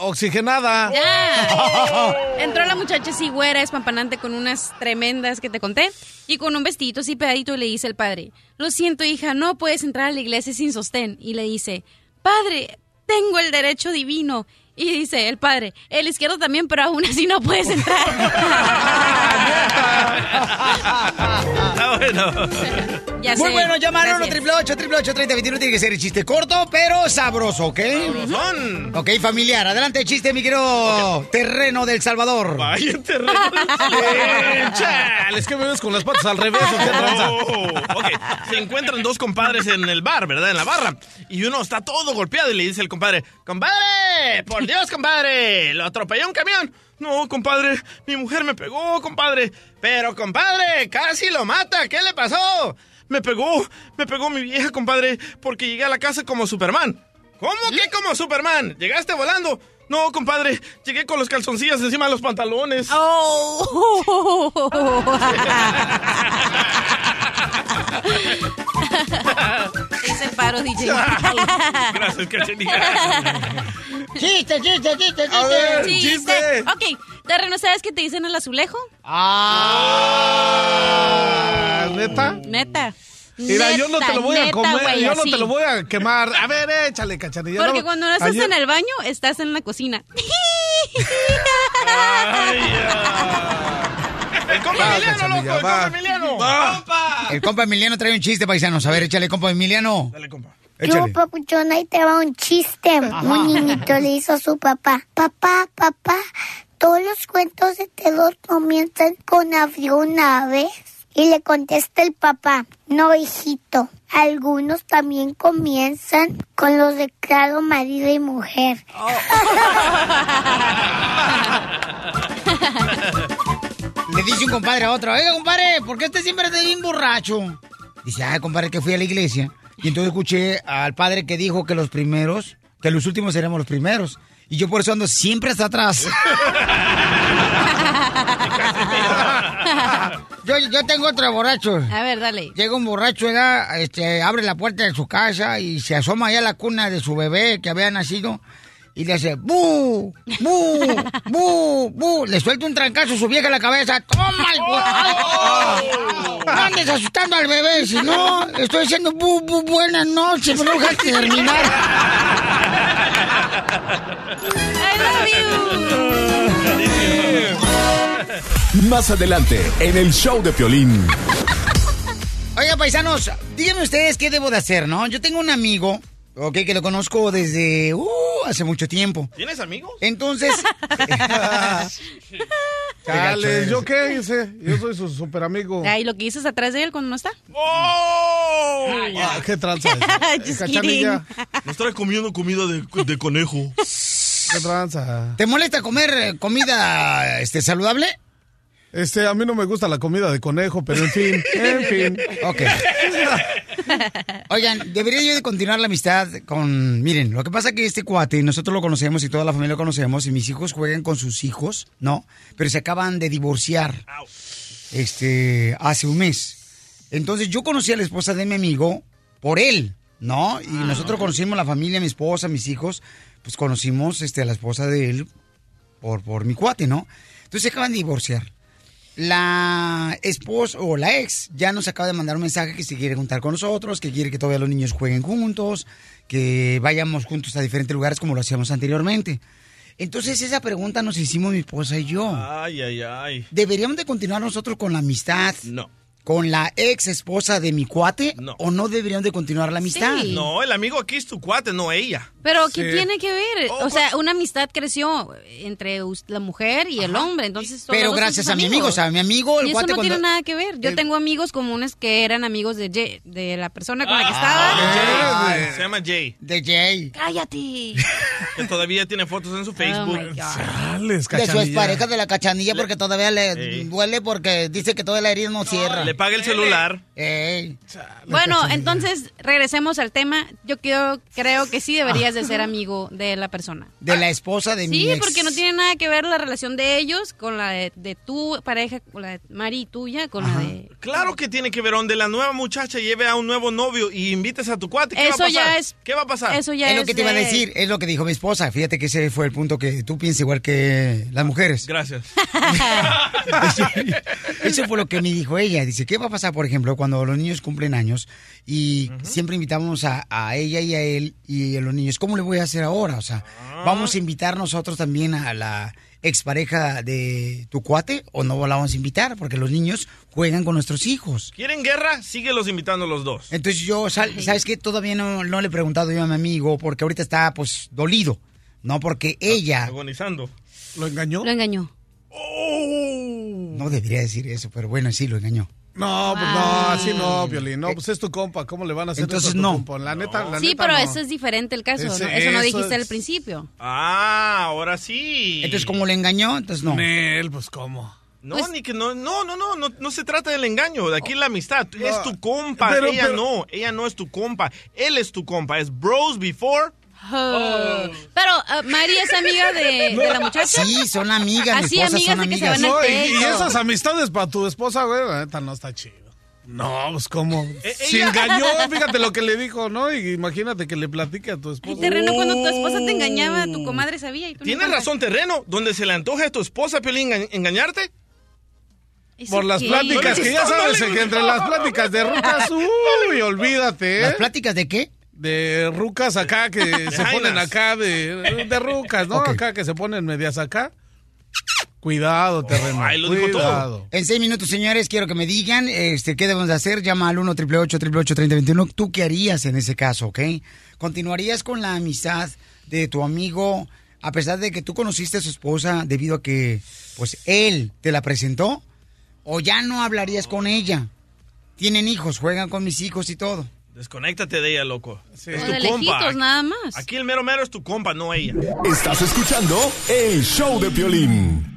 oxigenada. Ya. Entró la muchacha así, güera, espampanante, con unas tremendas que te conté, y con un vestidito así pegadito, y le dice el padre, lo siento, hija, no puedes entrar a la iglesia sin sostén. Y le dice, padre, tengo el derecho divino. Y dice el padre, el izquierdo también, pero aún así no puedes entrar. Está bueno. ya Muy sé. bueno, llamar al 1 Gracias. triple 8 triple 8 30 21. Tiene que ser el chiste corto, pero sabroso, ¿ok? Sabrosón. Ok, familiar. Adelante, chiste, mi querido terreno del Salvador. Vaya terreno. Chale, es que me ves con las patas al revés. ¿o qué? Oh, ok, se encuentran dos compadres en el bar, ¿verdad? En la barra. Y uno está todo golpeado y le dice el compadre, compadre, por Dios, compadre, lo atropelló un camión. No, compadre, mi mujer me pegó, compadre. Pero, compadre, casi lo mata. ¿Qué le pasó? Me pegó, me pegó mi vieja, compadre, porque llegué a la casa como Superman. ¿Cómo que como Superman? ¿Llegaste volando? No, compadre, llegué con los calzoncillos encima de los pantalones. Oh. El paro, DJ. Gracias, cachanilla. Chiste, chiste, chiste, A ver, chiste. chiste. Ok, Terreno, ¿sabes qué te dicen al azulejo? Ah, ¿Neta? Neta. Mira, yo no te lo voy a comer, yo no te lo voy a quemar. A ver, échale, cachanilla. Porque No, cuando no estás ayer- en el baño, estás en la cocina. El compa Emiliano, loco, el va. compa Emiliano. El compa Emiliano trae un chiste, paisanos. A ver, échale, compa Emiliano. Dale, compa. Yo, papuchón, ahí te va un chiste. Un niñito le hizo a su papá. Papá, papá, todos los cuentos de terror comienzan con abrió una vez. Y le contesta el papá, no, hijito. Algunos también comienzan con los de claro marido y mujer. Le dice un compadre a otro, oiga, compadre, ¿por qué usted siempre está bien borracho? Dice, ay, compadre, que fui a la iglesia. Y entonces escuché al padre que dijo que los primeros que los últimos seremos los primeros. Y yo por eso ando siempre hasta atrás. yo, yo tengo otro borracho. A ver, dale. Llega un borracho, ¿verdad? Este, abre la puerta de su casa y se asoma allá a la cuna de su bebé que había nacido y le hace ¡bu! ¡bu! ¡bu! ¡bu! Le suelta un trancazo a su vieja en la cabeza. ¡Toma el guau! No andes asustando al bebé, si no, estoy diciendo ¡bu! ¡bu! Buenas noches, pero no dejaste terminar. Más adelante, en el show de Piolín. Oiga, paisanos, díganme ustedes qué debo de hacer, ¿no? Yo tengo un amigo, ok, que lo conozco desde uh, hace mucho tiempo. ¿Tienes amigos? Entonces. Chale, ¿yo qué hice? Yo soy su super amigo. Ay, lo que dices atrás de él cuando no está. ¡Oh! Ah, ¿Qué tranza? Nos trae comiendo comida de, de conejo. ¿Qué tranza? ¿Te molesta comer eh, comida este, saludable? Este, a mí no me gusta la comida de conejo, pero en fin, en fin. Ok. Oigan, debería yo de continuar la amistad con... Miren, lo que pasa es que este cuate, nosotros lo conocemos y toda la familia lo conocemos y mis hijos juegan con sus hijos, ¿no? Pero se acaban de divorciar este, hace un mes. Entonces yo conocí a la esposa de mi amigo por él, ¿no? Y nosotros conocimos la familia, mi esposa, mis hijos, pues conocimos este, a la esposa de él por, por mi cuate, ¿no? Entonces se acaban de divorciar. La esposa o la ex ya nos acaba de mandar un mensaje que se quiere juntar con nosotros, que quiere que todavía los niños jueguen juntos, que vayamos juntos a diferentes lugares como lo hacíamos anteriormente. Entonces esa pregunta nos hicimos mi esposa y yo. Ay, ay, ay. ¿Deberíamos de continuar nosotros con la amistad? No. ¿Con la ex esposa de mi cuate? ¿O no deberíamos de continuar la amistad? No, el amigo aquí es tu cuate, no ella. Pero ¿qué Sí. tiene que ver? Oh, o sea, una amistad creció entre la mujer y el hombre, entonces todos Pero son gracias sus a mi amigo, amigos. o sea, mi amigo, el y eso cuate no cuando- tiene nada que ver. Yo el- tengo amigos comunes que eran amigos de, Jay- de la persona con la que Ah, estaba. Jay, se llama Jay. De Jay. Cállate. Que todavía tiene fotos en su Facebook. de su expareja de la cachanilla porque todavía le Ey. duele porque dice que toda la herida no cierra. Le paga el celular. Ey. Bueno, entonces regresemos al tema. Yo quiero, creo que sí deberías de ser amigo de la persona. De la esposa de mi Sí, porque no tiene nada que ver la relación de ellos con la de, de tu pareja, con la de Mari y tuya, con la de... Claro que tiene que ver donde la nueva muchacha lleve a un nuevo novio y invites a tu cuate. ¿Qué Eso va a pasar? ya es- ¿Qué va a pasar? eso ya es lo es que te iba a de- decir, es lo que dijo mi esposa. Fíjate que ese fue el punto que tú piensas igual que las mujeres. Gracias. Eso fue lo que me dijo ella. Dice, ¿qué va a pasar, por ejemplo, cuando los niños cumplen años y siempre invitamos a, a ella y a él y a los niños? ¿Cómo le voy a hacer ahora? O sea, Ah. ¿vamos a invitar nosotros también a la expareja de tu cuate o no la vamos a invitar? Porque los niños juegan con nuestros hijos. ¿Quieren guerra? Síguelos invitando los dos. Entonces yo, sal- ¿sabes qué? Todavía no, no le he preguntado yo a mi amigo porque ahorita está, pues, dolido. No, porque ella... Agonizando. ¿Lo engañó? Lo engañó. No debería decir eso, pero bueno, sí lo engañó. No, pues no, así no, Violín. No, pues es tu compa. ¿Cómo le van a hacer Entonces, eso a tu no. compa? La neta, la Sí, neta, pero no. eso es diferente el caso. Ese- ¿no? Eso no dijiste es- al principio. Ah, ahora sí. Entonces, como le engañó, entonces no. Nel, pues cómo. No, Pues- ni que no, no, no, no, no, no se trata del engaño, de aquí la amistad. Es tu compa, Pero- ella pero- no, ella no es tu compa, él es tu compa, es bros before. Oh. Pero, ah, Mari es amiga de, de la muchacha. Sí, son amigas, mi Así, amigas son de que se van al No, y, esas amistades para tu esposa, güey, la neta no está chido. No, pues cómo. Se ella- engañó, fíjate lo que le dijo, ¿no? Y imagínate que le platique a tu esposa. Terreno, cuando tu esposa te engañaba, tu comadre sabía. Y tú Tienes razón, terreno, donde se le antoja a tu esposa, Piolín, enga- engañarte. ¿Eso Por las qué? pláticas, que ya sabes que entre las pláticas de rucas, uy, olvídate, ¿eh? ¿Las pláticas de qué? De rucas acá que se jainas. ponen acá de, de rucas, ¿no? Acá que se ponen medias acá. Cuidado, terreno. ahí lo dijo todo. En seis minutos, señores, quiero que me digan este, qué debemos de hacer. Llama al 1 888 3021 ¿Tú qué harías en ese caso, ok? ¿Continuarías con la amistad de tu amigo a pesar de que tú conociste a su esposa debido a que, pues, él te la presentó? ¿O ya no hablarías con ella? Tienen hijos, juegan con mis hijos y todo. Desconéctate de ella, loco. Es tu compa. Nada más. Aquí el mero mero es tu compa, no ella. Estás escuchando el show de Piolín.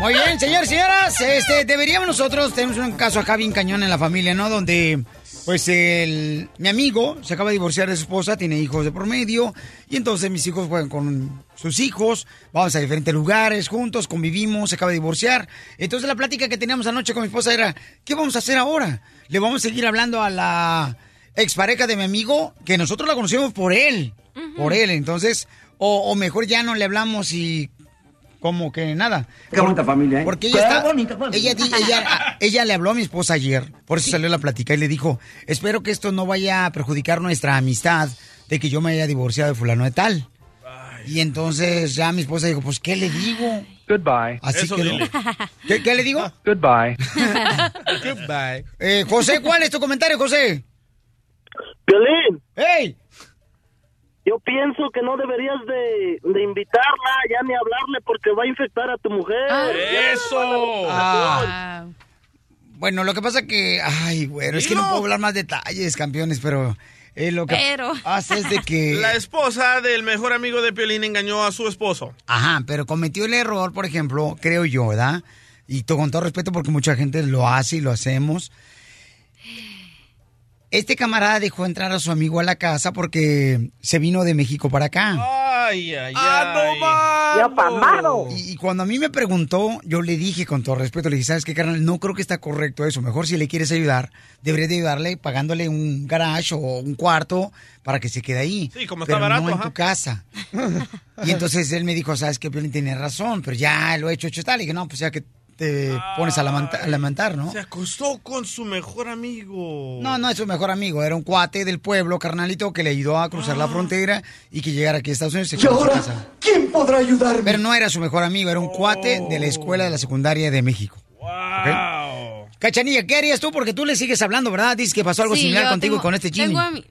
Muy bien, señores, señoras, este, deberíamos nosotros, tenemos un caso acá bien cañón en la familia, ¿no? Donde pues, el, mi amigo se acaba de divorciar de su esposa, tiene hijos de por medio, y entonces mis hijos juegan con sus hijos, vamos a diferentes lugares juntos, convivimos, se acaba de divorciar. Entonces la plática que teníamos anoche con mi esposa era, ¿qué vamos a hacer ahora? ¿Le vamos a seguir hablando a la expareja de mi amigo? Que nosotros la conocemos por él, por él, entonces, o, o mejor ya no le hablamos y como que nada. Qué bonita familia, ¿eh? Porque ella Qué está, bonita familia. ella, ella, ella le habló a mi esposa ayer, por eso salió la plática y le dijo, espero que esto no vaya a perjudicar nuestra amistad de que yo me haya divorciado de fulano de tal. Y entonces ya mi esposa dijo, pues, ¿qué le digo? Goodbye. Así Eso dile. ¿Qué, qué le digo? Goodbye. Goodbye. Eh, José, ¿cuál es tu comentario, José? Piolín. ¡Hey! Yo pienso que no deberías de, de invitarla, ya ni hablarle porque va a infectar a tu mujer. ¡Eso! Ah. Bueno, lo que pasa que, ay, bueno, es que no puedo hablar más detalles, campeones, pero eh, lo que Pero. pasa es de que... La esposa del mejor amigo de Piolín engañó a su esposo. Ajá, pero cometió el error, por ejemplo, creo yo, ¿verdad? Y to- con todo respeto porque mucha gente lo hace y lo hacemos. Este camarada dejó entrar a su amigo a la casa porque se vino de México para acá. Ay, ay, ¡Ah, ay. ¡Ya pamado! Y, y cuando a mí me preguntó, yo le dije con todo respeto, le dije, ¿sabes qué, carnal? No creo que está correcto eso. Mejor si le quieres ayudar, deberías de ayudarle pagándole un garage o un cuarto para que se quede ahí. Sí, como está pero barato, no en ajá. tu casa. Y entonces él me dijo, ¿sabes qué? Piolín tiene razón, pero ya lo he hecho, hecho tal. Y dije, no, pues ya que te pones a lamentar, a lamentar, ¿no? Se acostó con su mejor amigo. No, no es su mejor amigo, era un cuate del pueblo, carnalito, que le ayudó a cruzar la frontera y que llegara aquí a Estados Unidos. y se ¿Y quedó en su ahora? casa. ¿Quién podrá ayudarme? Pero no era su mejor amigo, era un cuate de la escuela de la secundaria de México. ¿Ok? Cachanilla, ¿qué harías tú? Porque tú le sigues hablando, ¿verdad? Dices que pasó algo Sí, similar contigo tengo- y con este Jimmy. tengo ami-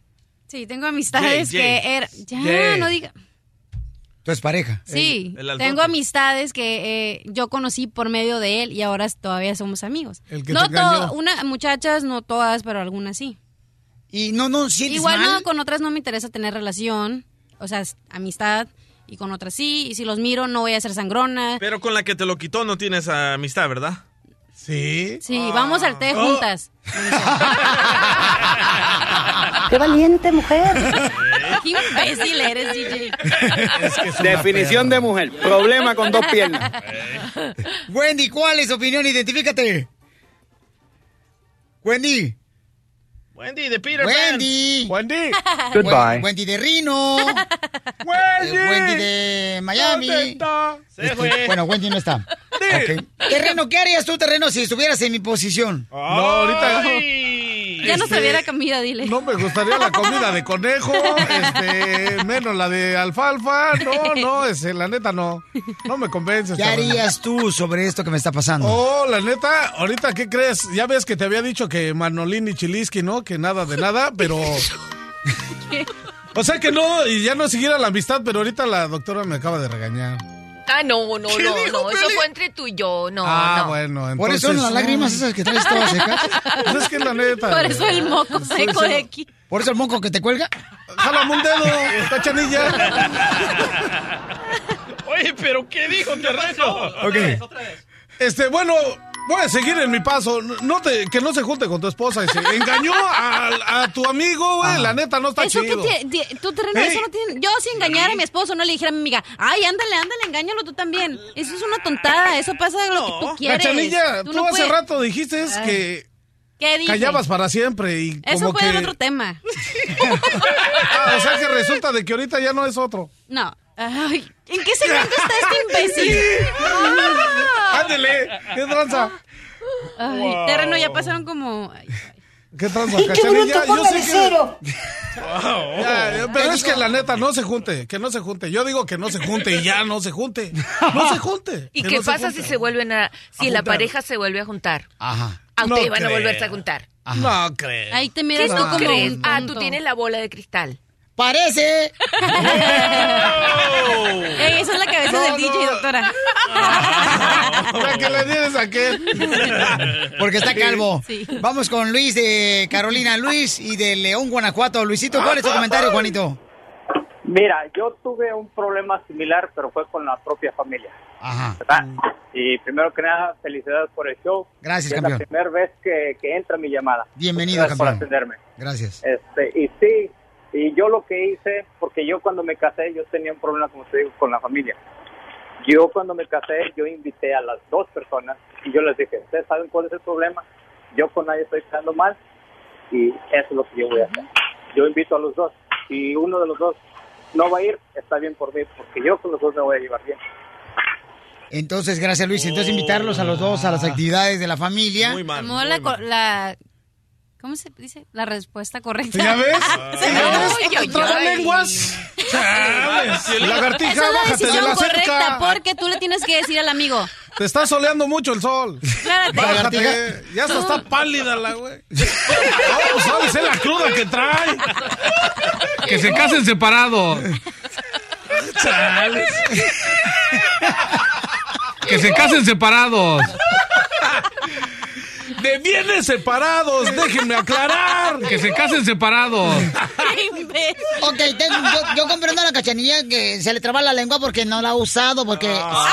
sí, tengo amistades que era... Ya, no diga... Tu es pareja. Sí, tengo amistades que eh, yo conocí por medio de él y ahora todavía somos amigos. El que no te engañó. to- una, muchachas, no todas, pero algunas sí. Y no, no, sientes Igual mal? no, con otras no me interesa tener relación, o sea, amistad, y con otras sí, y si los miro no voy a ser sangrona. Pero con la que te lo quitó no tienes amistad, ¿verdad? Sí. Sí, vamos al té Oh. juntas. ¡Qué valiente mujer! Qué imbécil eres, DJ. Definición de mujer. Problema con dos piernas. Wendy, ¿cuál es tu opinión? Identifícate. Wendy. Wendy de Peter Wendy. Wendy. Goodbye. Wendy de Rino. Wendy. Wendy de Miami. ¿Dónde está? Se Este, fue. Bueno, Wendy no está. Ok. Terreno, ¿qué harías tú, Terreno, si estuvieras en mi posición? No, ahorita no. Ya no Este, sabía la comida, dile. No me gustaría la comida de conejo, este, menos la de alfalfa. No, no, ese, la neta no. No me convences. ¿Qué cabrón. harías tú sobre esto que me está pasando? Oh, la neta, ahorita, ¿qué crees? Ya ves que te había dicho que Manolín y Chiliski, ¿no? Que nada de nada, pero... O sea que no, y ya no siguiera la amistad, pero ahorita la doctora me acaba de regañar. Ah, no, no, ¿Qué no, no, eso fue entre tú y yo, no, ah, no. bueno, entonces... Por eso las lágrimas esas que traes todas secas. Pues es que la neta... Por eso el moco seco de aquí. ¿Por eso el moco que te cuelga? ¡Jálame un dedo, cachanilla! Oye, pero ¿qué dijo Terreno? Ok. Este, bueno, voy a seguir en mi paso. No te, que no se junte con tu esposa. y se engañó a, a tu amigo, güey. La neta no está Eso que chido. tie- tie- tu terreno, eso no tiene. Yo si engañara a mi esposo, no le dijera a mi amiga, ay, ándale, ándale, engáñalo tú también. Eso es una tontada, eso pasa de lo que tú quieres. Cachanilla, tú, no hace puedes- rato dijiste Ay. que ¿Qué dije? callabas para siempre y Eso como fue que... en otro tema. Ah, o sea que resulta de que ahorita ya no es otro. No. Ay, ¿en qué segmento está este imbécil? Ah. Ándele, ¿qué tranza? Ay, terreno, ya pasaron como. ay, ¿Qué tranza, ¡Y qué bruto ponga de cero! Ya, pero es que la neta, no se junte, que no se junte. Yo digo que no se junte y ya no se junte. No se junte. ¿Y que qué no pasa junte. si se vuelven a... Si la juntar. pareja se vuelve a juntar? Ajá. A No ustedes van a volverse a juntar. No creo. Ahí te ¿Qué miras tú como crees? Ah, tú tienes la bola de cristal. ¡Parece! Ey, esa es la cabeza No, del no. DJ, doctora. Para que le tienes a qué. Porque está calvo. Sí. Vamos con Luis de Carolina, Luis y de León, Guanajuato. Luisito, ¿cuál es tu comentario, Juanito? Mira, yo tuve un problema similar, pero fue con la propia familia. Ajá. ¿verdad? Y primero que nada, felicidades por el show. Gracias, Es campeón. la primera vez que, que entra mi llamada. Bienvenido, Gracias por atenderme. Gracias. Este, y sí, y yo lo que hice, porque yo cuando me casé, yo tenía un problema, como te digo, con la familia. Yo cuando me casé, yo invité a las dos personas y yo les dije, ¿ustedes saben cuál es el problema? Yo con nadie estoy quedando mal y eso es lo que yo voy a hacer. Yo invito a los dos. Si uno de los dos no va a ir, está bien por mí, porque yo con los dos me voy a llevar bien. Entonces, gracias Luis. Entonces, invitarlos a los dos a las actividades de la familia. Muy la, la- ¿Cómo se dice? La respuesta correcta. ¿Ya ves? Me- ¿Ya ves? Chales. Lagartija, Esa es la bájate de decisión la correcta, cerca. porque tú le tienes que decir al amigo. Te está soleando mucho el sol. Claro, Bájate. Ya hasta está pálida la güey. No, sabes, es la cruda que trae. Que se casen separados. Chales. Que se casen separados. De bienes separados, déjenme aclarar. Que se casen separados. Ok, tengo- yo, yo comprendo a la cachanilla que se le traba la lengua porque no la ha usado, porque... No,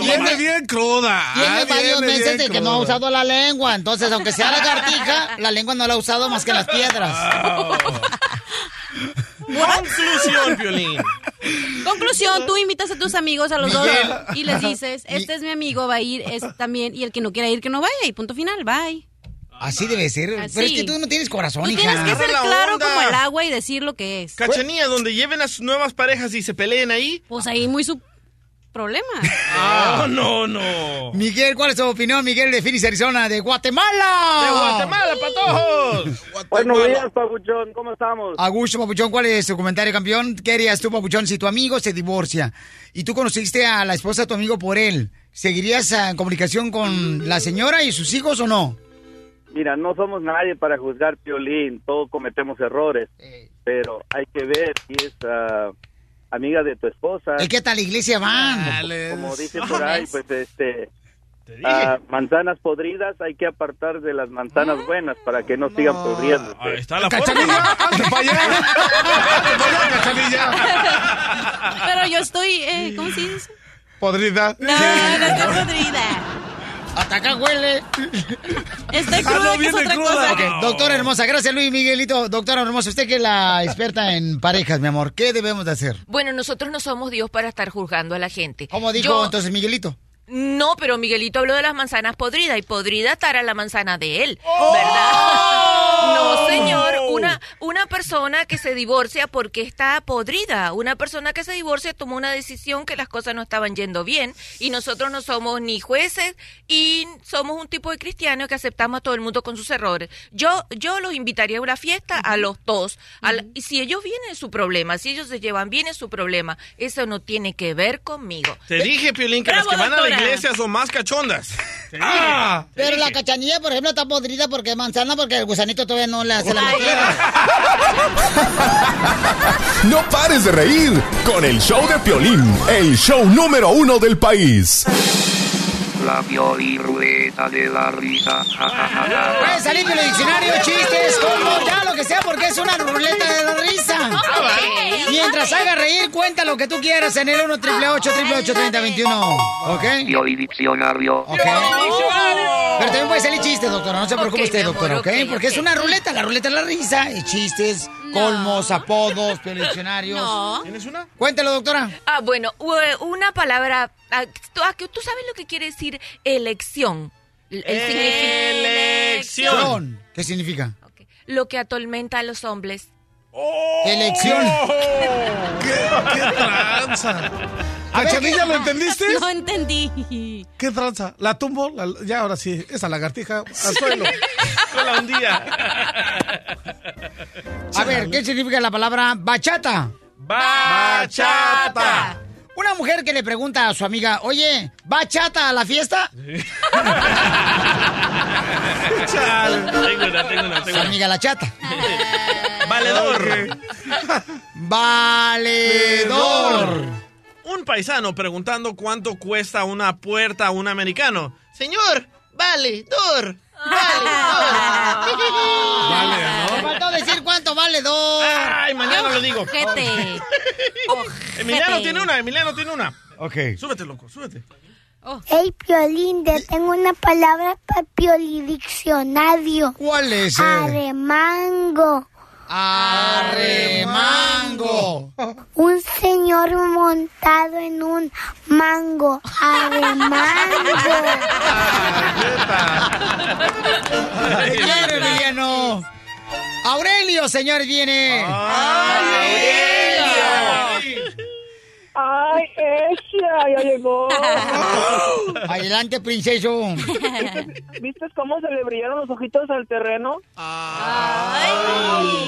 viene bien cruda. Tiene Ah, varios meses de que no ha usado la lengua, entonces aunque sea lagartija, la lengua no la ha usado más que las piedras. Conclusión, Piolín. Conclusión, tú invitas a tus amigos a los dos y les dices, este es mi amigo, va a ir, es también, y el que no quiera ir, que no vaya, y punto final, bye. Así debe ser. Así. Pero es que tú no tienes corazón, Tú hija. tienes que ser la claro onda. como el agua y decir lo que es. Cachanilla, donde lleven a sus nuevas parejas y se peleen ahí. Pues ahí muy su problema. Ah, no, no. Miguel, ¿cuál es tu opinión? Miguel de Phoenix, Arizona, de Guatemala. De Guatemala, patojos. Buenos días, Pabuchón, ¿cómo estamos? Augusto Papuchón, ¿cuál es tu comentario, campeón? ¿Qué harías tú, Papuchón, si tu amigo se divorcia y tú conociste a la esposa de tu amigo por él? ¿Seguirías ah, en comunicación con la señora y sus hijos o no? Mira, no somos nadie para juzgar Piolín, todos cometemos errores, pero hay que ver si es ah, amiga de tu esposa. Es que hasta la iglesia van. Como dicen por ahí, pues este... ah, manzanas podridas hay que apartar de las manzanas buenas para que no sigan podriendo. Ahí está la Cachanilla, para allá. Allá, cachanilla. Pero yo estoy, eh, ¿cómo se dice? Podrida. No, no estoy podrida. Hasta acá huele. Estoy Ah, cruda, no, que es viene otra cruda. cosa. Doctora hermosa, gracias Luis Miguelito. Doctora hermosa, usted que es la experta en parejas, mi amor, ¿qué debemos de hacer? Bueno, nosotros no somos Dios para estar juzgando a la gente. ¿Cómo dijo Yo- entonces Miguelito? No, pero Miguelito habló de las manzanas podridas y podrida estará la manzana de él, ¡Oh! ¿verdad? No, señor, una, una persona que se divorcia porque está podrida, una persona que se divorcia tomó una decisión que las cosas no estaban yendo bien y nosotros no somos ni jueces y somos un tipo de cristiano que aceptamos a todo el mundo con sus errores. Yo, yo los invitaría a una fiesta a los dos, a la- y si ellos vienen es su problema, si ellos se llevan bien es su problema, eso no tiene que ver conmigo. Te dije, Piolín, que las que van a la iglesia son más cachondas. Ah, Pero la cachanilla, por ejemplo, está podrida porque es manzana porque el gusanito todavía no le hace la tierra. No pares de reír con el show de Piolín, el show número uno del país. La Piolirrueta de la risa. Ja, ja, ja, ja. Puede salir en el diccionario, chistes, como ya lo que sea, porque es una ruleta de la risa. Mientras haga reír, cuenta lo que tú quieras en el 1 888 3021 ¿Ok? Pioli Diccionario. Ok. Pero también puede salir chistes, doctora. No se preocupe usted, doctora, ¿ok? Porque es una ruleta, la ruleta de la risa. Y chistes, colmos, apodos, diccionarios. No. ¿Tienes una? Cuéntelo, doctora. Ah, bueno, una palabra. ah, ¿Tú, ah, ¿tú sabes lo que quiere decir elección? El Elección. ¿Qué significa? Lo que atormenta a los hombres. Elección. ¿Qué, qué tranza? Cachanilla, ¿lo entendiste? No entendí. ¿Qué tranza? La tumbo, la- ya ahora sí, esa lagartija al suelo. Con la hundía. A ver, ¿qué significa la palabra bachata? Bachata. Una mujer que le pregunta a su amiga, oye, ¿bachata a la fiesta? Tengo una, tengo una, Su tengo una. amiga la chata. Valedor. Valedor. Un paisano preguntando cuánto cuesta una puerta a un americano. Señor, valedor. Me faltó decir cuánto vale perdedor. Ay, mañana lo digo. Ojete. Emiliano tiene una, Emiliano tiene una. Ok. Súbete, loco, súbete. Hey, Piolín, te tengo una palabra para Piolidiccionario. ¿Cuál es? eh? Aremango. Arremango. Un señor montado en un mango. Aremango. Señor Emiliano. Aurelio, señor, viene. ¡Ay, ella! ¡Ya llegó! Adelante, princeso. ¿Viste cómo se le brillaron los ojitos al terreno? ¡Ay,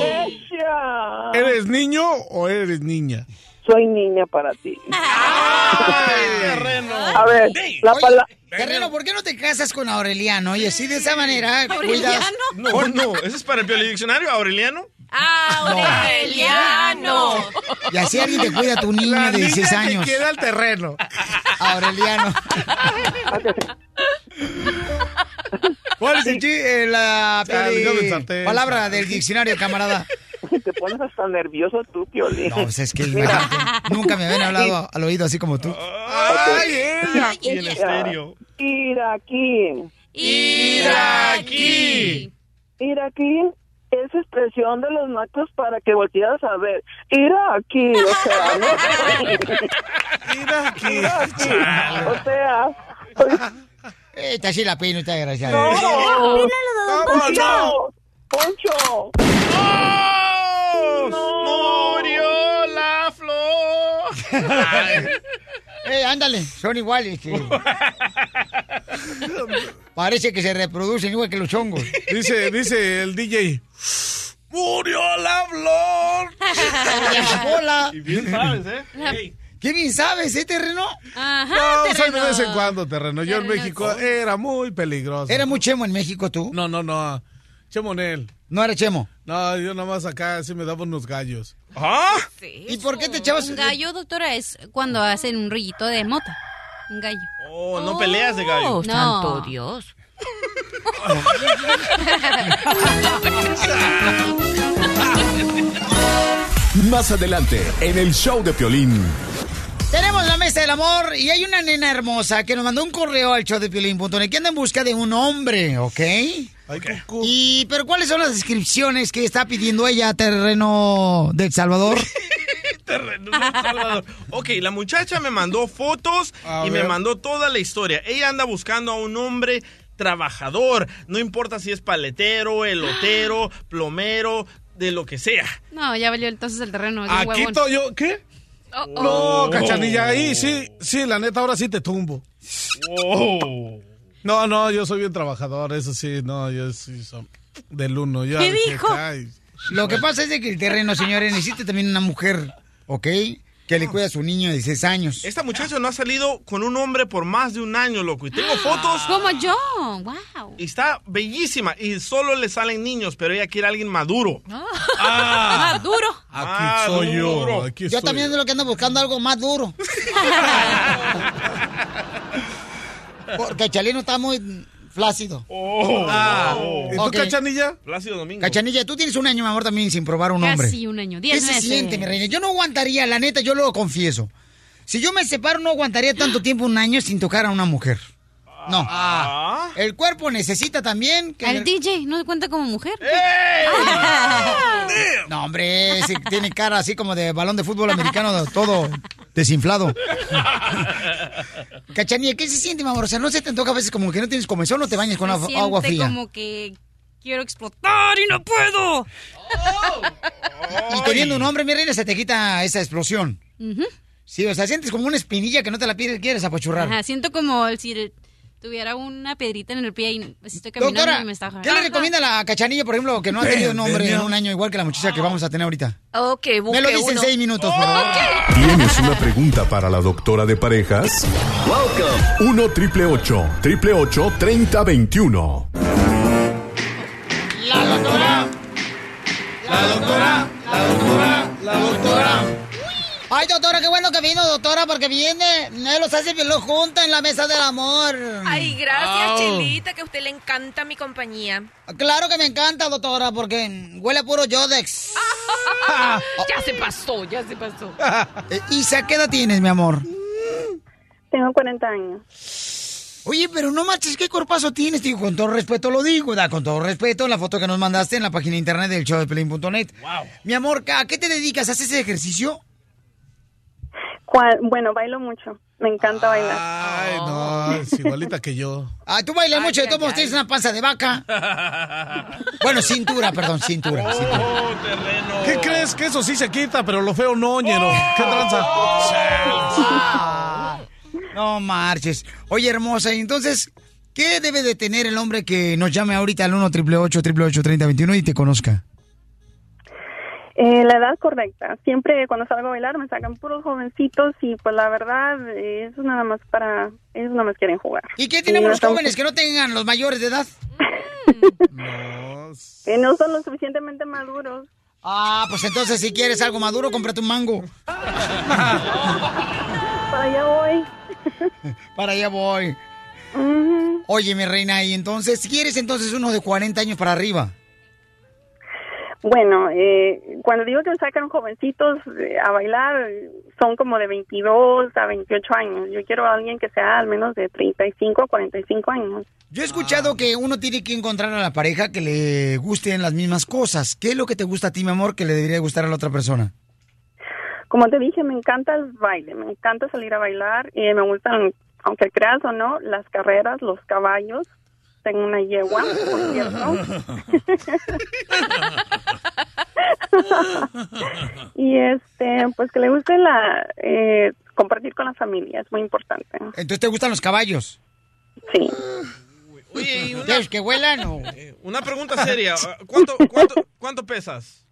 ella! ¿Eres niño o eres niña? Soy niña para ti. Terreno. A ver, la palabra... Terreno, ¿por qué no te casas con Aureliano? Y así de esa manera cuidas. No, no, ese es para el diccionario, Aureliano. Aureliano. Y así alguien te cuida a tu niño La de 16 niña años. que queda al terreno. Aureliano. ¿Cuál es el eh, la sartén. palabra del diccionario, camarada? Te pones hasta nervioso tú, Piolín. No, pues es que nunca me habían hablado al oído así como tú. ¡Ay, ella! Y en estéreo. Iraquí. Iraquí. Iraquí es expresión de los macos para que voltearas a ver. Iraquí, o sea, ¿no? Iraquí. Iraquí, o sea... Esta sí la pena, esta desgraciada. ¡No! Don ¡Poncho! ¡Poncho! ¡Murió la flor! Eh, ándale, son iguales. sí. Parece que se reproducen igual que los hongos. Dice, dice el DJ. ¡Murió la flor! Hola. Y bien sabes, ¿eh? Ey. ¿Qué bien sabes, eh, terreno? Ajá, No, soy de vez en cuando, terreno. Yo en México era muy peligroso. ¿Era muy chemo en México tú? No, no, no. Chemonel. No era chemo. No, yo nomás acá sí me daba unos gallos. ¿Ah? ¿Y por qué te echabas? Un gallo, doctora, es cuando hacen un rollito de mota. Un gallo. Oh, no peleas de gallo. Oh, santo Dios. Más adelante, en el show de Piolín. Tenemos la mesa del amor y hay una nena hermosa que nos mandó un correo al show de Piolín.net que anda en busca de un hombre, ¿ok? Ay, cucú. Y, pero ¿cuáles son las descripciones que está pidiendo ella, terreno del Salvador? Terreno del Salvador. Ok, la muchacha me mandó fotos A y ver. me mandó toda la historia. Ella anda buscando a un hombre trabajador. No importa si es paletero, elotero, plomero, de lo que sea. No, ya valió entonces el terreno. Aquí huevón. yo. ¿Qué? Oh, oh. No, cachanilla, ahí sí, sí, la neta, ahora sí te tumbo. No, no, yo soy bien trabajador, eso sí, no, yo sí soy del uno. Ya ¿Qué dije, dijo? "Ay". Lo que pasa es de que el terreno, señores, necesita también una mujer, ¿ok? Que le cuida a su niño de 16 años. Esta muchacha no ha salido con un hombre por más de un año, loco. Y tengo fotos. Como yo. Wow. Y está bellísima. Y solo le salen niños, pero ella quiere a alguien maduro. Ah, duro. Aquí soy yo, Maduro. aquí Yo estoy. también es lo que ando buscando algo más duro. Porque chalino está muy flácido. Oh. Ah, ¿Y tú, cachanilla? Plácido Domingo. Cachanilla, tú tienes un año, mi amor, también sin probar un hombre. Casi un año. ¿Qué Diez se meses. siente, mi reina? Yo no aguantaría, la neta, yo lo confieso. Si yo me separo, no aguantaría tanto tiempo, un año, sin tocar a una mujer. No. Ah. El cuerpo necesita también que... Al DJ no cuenta como mujer. No, hombre, ese tiene cara así como de balón de fútbol americano, todo desinflado. Cachanilla, ¿qué se siente, mi amor? O sea, ¿no se te antoja a veces como que no tienes comezón o te bañas con agua- agua fría? como que quiero explotar y no puedo. Y teniendo un hombre, mi reina, se te quita esa explosión. Ujú. Sí, o sea, sientes como una espinilla que no te la pides, quieres apachurrar. Ajá, siento como si tuviera una piedrita en el pie y pues, estoy caminando Doctora, y me está ¿qué le recomienda a la cachanilla, por ejemplo, que no ha tenido un hombre en un año igual que la muchacha que vamos a tener ahorita? Ok, Me lo dice en uno. seis minutos, por favor. ¿Tienes una pregunta para la doctora de parejas? 1 triple 888 3021 Ay, doctora, qué bueno que vino, doctora, porque viene. Él los hace bien los junta en la mesa del amor. Ay, gracias, Au. Chelita, que a usted le encanta mi compañía. Claro que me encanta, doctora, porque huele a puro Yodex. ya se pasó, ya se pasó. Eh, Isa, ¿qué edad tienes, mi amor? Tengo 40 años. Oye, pero no marches, ¿qué cuerpazo tienes? Digo, con todo respeto lo digo, da, con todo respeto, la foto que nos mandaste en la página de internet del show de Pelín.net. Wow. Mi amor, ¿a qué te dedicas? ¿Haces ejercicio? Bueno, bailo mucho. Me encanta bailar. Ay, no, es igualita que yo. Ah, tú bailas mucho, de todos tienes una panza de vaca. Bueno, cintura, perdón, cintura. Oh, cintura. ¿Qué crees? Que eso sí se quita, pero lo feo no, ñero. ¿Qué tranza? No marches. Oye, hermosa, y entonces, ¿qué debe de tener el hombre que nos llame ahorita al 1 888 3021 y te conozca? Eh, la edad correcta. Siempre cuando salgo a bailar me sacan puros jovencitos y pues la verdad eh, eso nada más para... Ellos nada más quieren jugar. ¿Y qué tenemos no los estamos- jóvenes que no tengan los mayores de edad? Que no son lo suficientemente maduros. Ah, pues entonces si quieres algo maduro, cómprate un mango. Para allá voy. Para allá voy. Oye, mi reina, y entonces, si quieres entonces uno de 40 años para arriba. Bueno, eh, cuando digo que sacan jovencitos eh, a bailar, eh, son como de 22 a 28 años. Yo quiero a alguien que sea al menos de 35 a 45 años. Yo he escuchado que uno tiene que encontrar a la pareja que le gusten las mismas cosas. ¿Qué es lo que te gusta a ti, mi amor, que le debería gustar a la otra persona? Como te dije, me encanta el baile, me encanta salir a bailar y me gustan, aunque creas o no, las carreras, los caballos. Tengo una yegua, por cierto. y este, pues que le guste la eh, compartir con la familia, es muy importante. Entonces, ¿te gustan los caballos? Sí. Oye, y una, ¿Quieres que vuelan o...? una pregunta seria. ¿Cuánto, cuánto, cuánto pesas?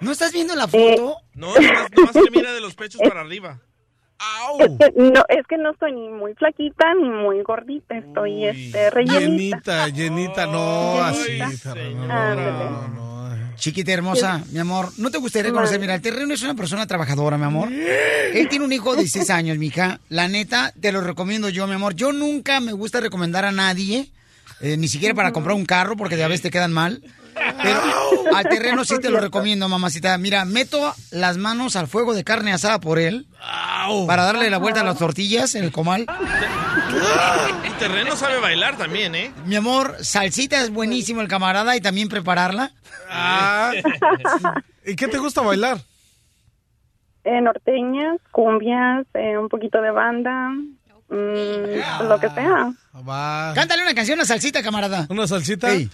¿No estás viendo la foto? No, nomás, nomás se mira de los pechos para arriba. Es que, no, es que no estoy ni muy flaquita ni muy gordita, estoy este, rellenita. Llenita, llenita, no, así. Fernando, no, no, no. Chiquita hermosa, mi amor, ¿no te gustaría conocer? Mira, el terreno es una persona trabajadora, mi amor. Él tiene un hijo de 16 años, mija. La neta, te lo recomiendo yo, mi amor. Yo nunca me gusta recomendar a nadie, eh, ni siquiera para comprar un carro, porque de a veces te quedan mal. Pero al terreno sí te lo recomiendo, mamacita. Mira, meto las manos al fuego de carne asada por él. Para darle la vuelta a las tortillas en el comal. El terreno sabe bailar también, ¿eh? Mi amor, salsita es buenísimo el camarada y también prepararla. Ah. ¿Y qué te gusta bailar? Eh, norteñas, cumbias, eh, un poquito de banda, mm, lo que sea. Va. Cántale una canción a salsita, camarada. ¿Una salsita? Sí.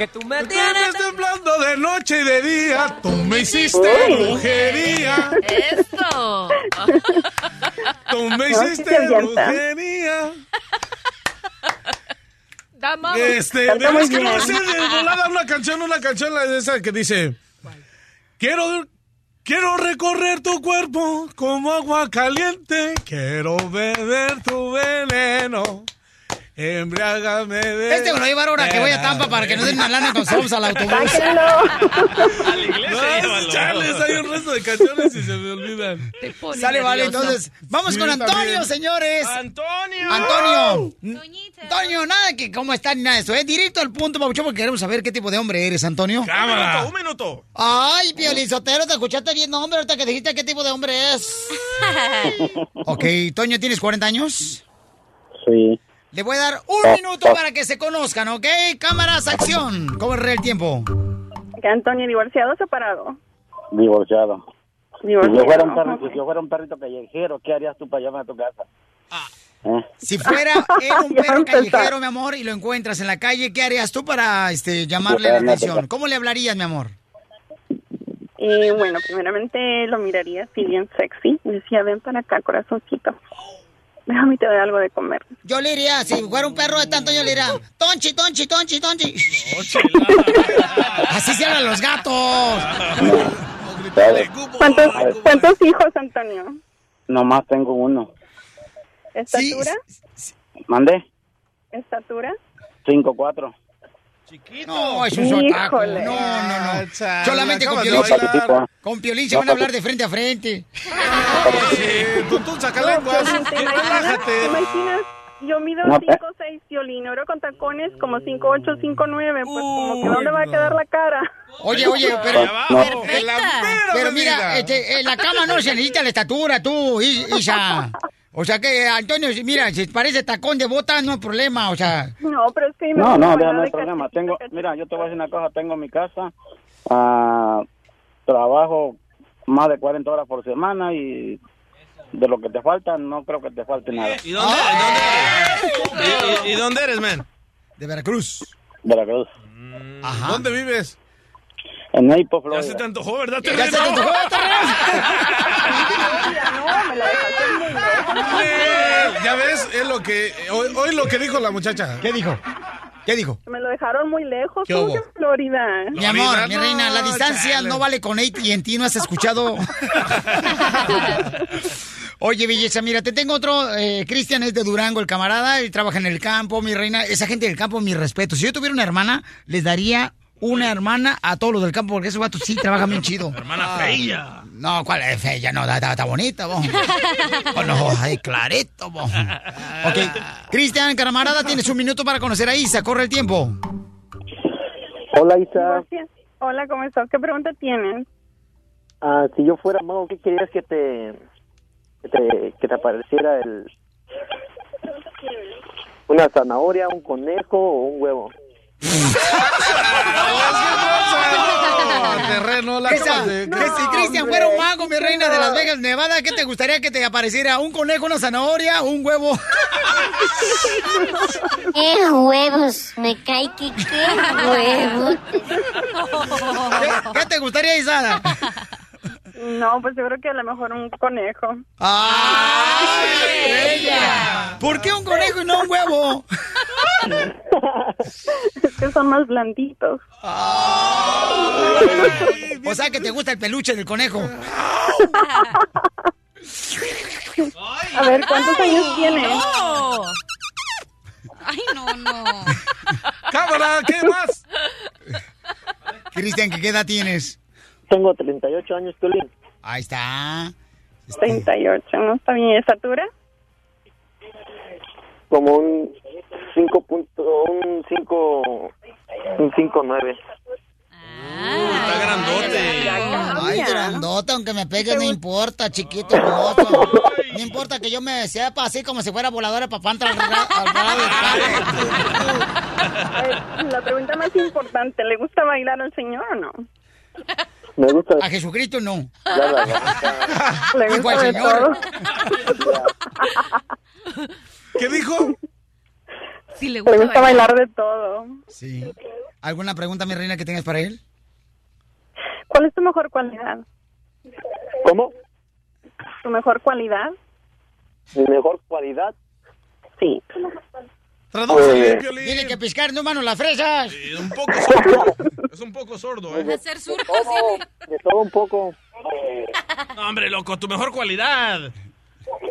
Que tú me tienes temblando de noche y de día, tú me hiciste Uy. brujería. Eso. Tú me hiciste brujería. Dama. Este, es que sé de volada una canción, una canción la de esa que dice Quiero quiero recorrer tu cuerpo como agua caliente, quiero beber tu veneno. Embriágame de Este me lo llevar ahora que voy a Tampa para que nos den una lana cuando subamos al autobús. Sáquenlo. A la iglesia, No, chales, hay un resto de canciones y se me olvidan. Te pone Sale, vale, nervioso. entonces, vamos Sí, con Antonio, también. señores. ¡Antonio! Antonio. Antonio, nada que cómo está ni nada de eso, ¿eh? Directo al punto, Pabuchón, porque queremos saber qué tipo de hombre eres, Antonio. Un minuto, un minuto. Ay, Piolizotero, te escuchaste bien, hombre, ahorita que dijiste qué tipo de hombre es. ok, Toño, ¿tienes 40 años? Sí. Le voy a dar un minuto para que se conozcan, ¿ok? Cámaras, acción. Corre el tiempo. Que Antonio, divorciado o separado. Divorciado. Si Divorciado. yo fuera un perro, ok. si yo fuera un perrito callejero, ¿qué harías tú para llamarme a tu casa? ¿Eh? Si fuera un perro callejero, mi amor, y lo encuentras en la calle, ¿qué harías tú para este, llamarle la atención? ¿Cómo le hablarías, mi amor? Y bueno, primeramente lo miraría así bien sexy. Y decía, ven para acá, corazoncito. Déjame te doy algo de comer. Yo le diría, si fuera un perro de tanto, yo le diría, tonchi, tonchi, tonchi, tonchi. Así se hablan los gatos. ¿Cuántos, cuántos hijos, Antonio? Nomás tengo uno. ¿Estatura? ¿Mandé? ¿Estatura? Cinco, cuatro. No, es un sotaco. No, no, no. chale, Solamente con Piolín. Con Piolín se van a hablar de frente a frente. Sí, tú, tú saca lenguas. ¿Te imaginas? ¿Te Relájate. imaginas? Yo mido No, 5 6 violín, oro con tacones como 5 8, 5 9, pues como que ¿dónde va a quedar la cara? Oye, oye, pero... No. Pero mira, este, en la cama no se necesita la estatura, tú, Isa. O sea que, Antonio, si- mira, si parece tacón de bota, no hay problema, o sea... No, pero es que... No, no, bailar no hay problema. Tengo, mira, yo te voy a decir una cosa. Tengo mi casa, ah, trabajo más de 40 horas por semana y de lo que te falta, no creo que te falte nada. ¿Y dónde, dónde eres? ¿Y, y- y dónde eres, man? De Veracruz. Veracruz. ¿Dónde vives? En Naples, Ya Florida. se te antojó, ¿verdad? ¿Ya se te antojó, Eh, Ya ves, es lo que hoy, hoy lo que dijo la muchacha. ¿Qué dijo? ¿Qué dijo? Me lo dejaron muy lejos. ¿Qué ¿Cómo hubo? Florida? Mi amor, mi reina, la distancia chale. no vale con AT y en ti no has escuchado. Oye, belleza, mira, te tengo otro. eh, Cristian es de Durango, el camarada, y trabaja en el campo, mi reina. Esa gente del campo, mi respeto. Si yo tuviera una hermana, les daría una hermana a todos los del campo, porque esos vatos sí trabajan bien chido. Hermana fea. No, ¿cuál es fea? No, está, está- está bonita, vos. Con los ojos ahí clarito, vos. Ok, Cristian, camarada, tienes un minuto para conocer a Isa. Corre el tiempo. Hola, Isa. Gracias. Hola, ¿cómo estás? ¿Qué pregunta tienes? Ah, si yo fuera mago, ¿qué querías que te, que te, que te apareciera el... ¿Una zanahoria, un conejo o un huevo? Terreno, la Esa- de- que si Cristian fuera un mago, mi reina de Las Vegas, Nevada, ¿qué te gustaría que te apareciera? ¿Un conejo, una zanahoria, un huevo? ¡Qué huevos! Me cae que qué huevos. ¿Qué, qué te gustaría, Isada? No, pues yo creo que a lo mejor un conejo. ¡Ay, bella! ¿Por qué un conejo y no un huevo? Es que son más blanditos. O sea que te gusta el peluche del conejo. A ver, ¿cuántos años tienes? No. Ay, no, no. Cámara, ¿qué más? Cristian, ¿qué edad tienes? Tengo 38 años, Piolín. Ahí está. 38, ¿no? ¿Está bien? ¿Estatura? Como un 5 punto, un 5, un 5 9. Está grandote. Ay, grandota, aunque me pegue no importa, chiquito, hermoso. No importa que yo me sepa así como si fuera voladora papá al ra- al lado del carro. A ver, la pregunta más importante, ¿le gusta bailar al señor o no? Me gusta. A Jesucristo no. ¿Le Dijo gusta el de señor. todo? ¿Qué dijo? Sí, le Le gusta, bailar de todo. Sí. ¿Alguna pregunta, mi reina, que tengas para él? ¿Cuál es tu mejor cualidad? ¿Cómo? ¿Tu mejor cualidad? Mi mejor cualidad. Sí. Tradúcele, Eh, Piolín. Tiene que piscar, no, mano, las fresas. Es un poco sordo. Es un poco sordo, ¿eh? Hacer surcos, todo, de todo un poco. No, hombre, loco, tu mejor cualidad.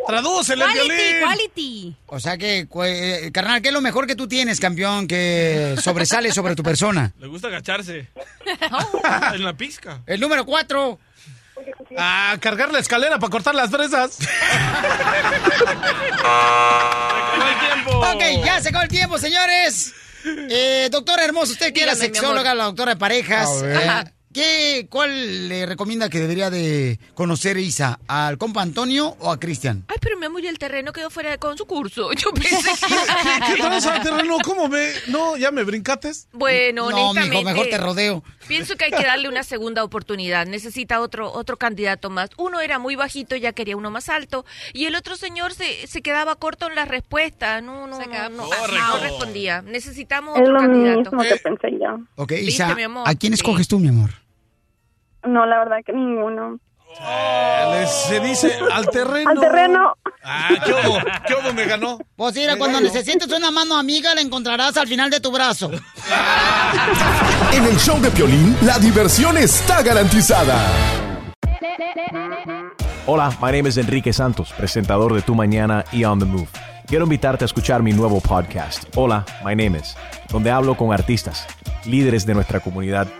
Tradúcele, Quality, Piolín. quality. O sea que, eh, carnal, ¿qué es lo mejor que tú tienes, campeón, que sobresale sobre tu persona? Le gusta agacharse. en la pizca. El número cuatro. Ah, cargar la escalera para cortar las fresas. ¡Acabó el tiempo! Ok, ya se acabó el tiempo, señores. Eh, doctora hermosa, usted que era sexóloga, la doctora de parejas. A ver. eh, ¿qué, ¿Cuál le recomienda que debería de conocer Isa? ¿Al compa Antonio o a Cristian? Ay, pero mi amor, y el terreno quedó fuera de con su curso. Yo pensé que... ¿Qué tranza, terreno? ¿Cómo me...? No, ¿ya me brincates? Bueno, No, honestamente... mijo, mejor te rodeo. Pienso que hay que darle una segunda oportunidad. Necesita otro otro candidato más. Uno era muy bajito, ya quería uno más alto. Y el otro señor se, se quedaba corto en las respuestas. No, no, Se no, no, no respondía. Necesitamos Es otro lo candidato. mismo que pensé yo. Ok, ¿Viste, Isa? ¿a quién Sí. escoges tú, mi amor? No, la verdad que ninguno. Le- se dice al terreno. Al terreno. Ah, ¿qué hubo? ¿Qué hubo? Me ganó. Pues mira, cuando necesites una mano amiga, la encontrarás al final de tu brazo. En el show de Piolín, la diversión está garantizada. Hola, my name is Enrique Santos, presentador de Tu Mañana y On the Move. Quiero invitarte a escuchar mi nuevo podcast, Hola, my name is, donde hablo con artistas, líderes de nuestra comunidad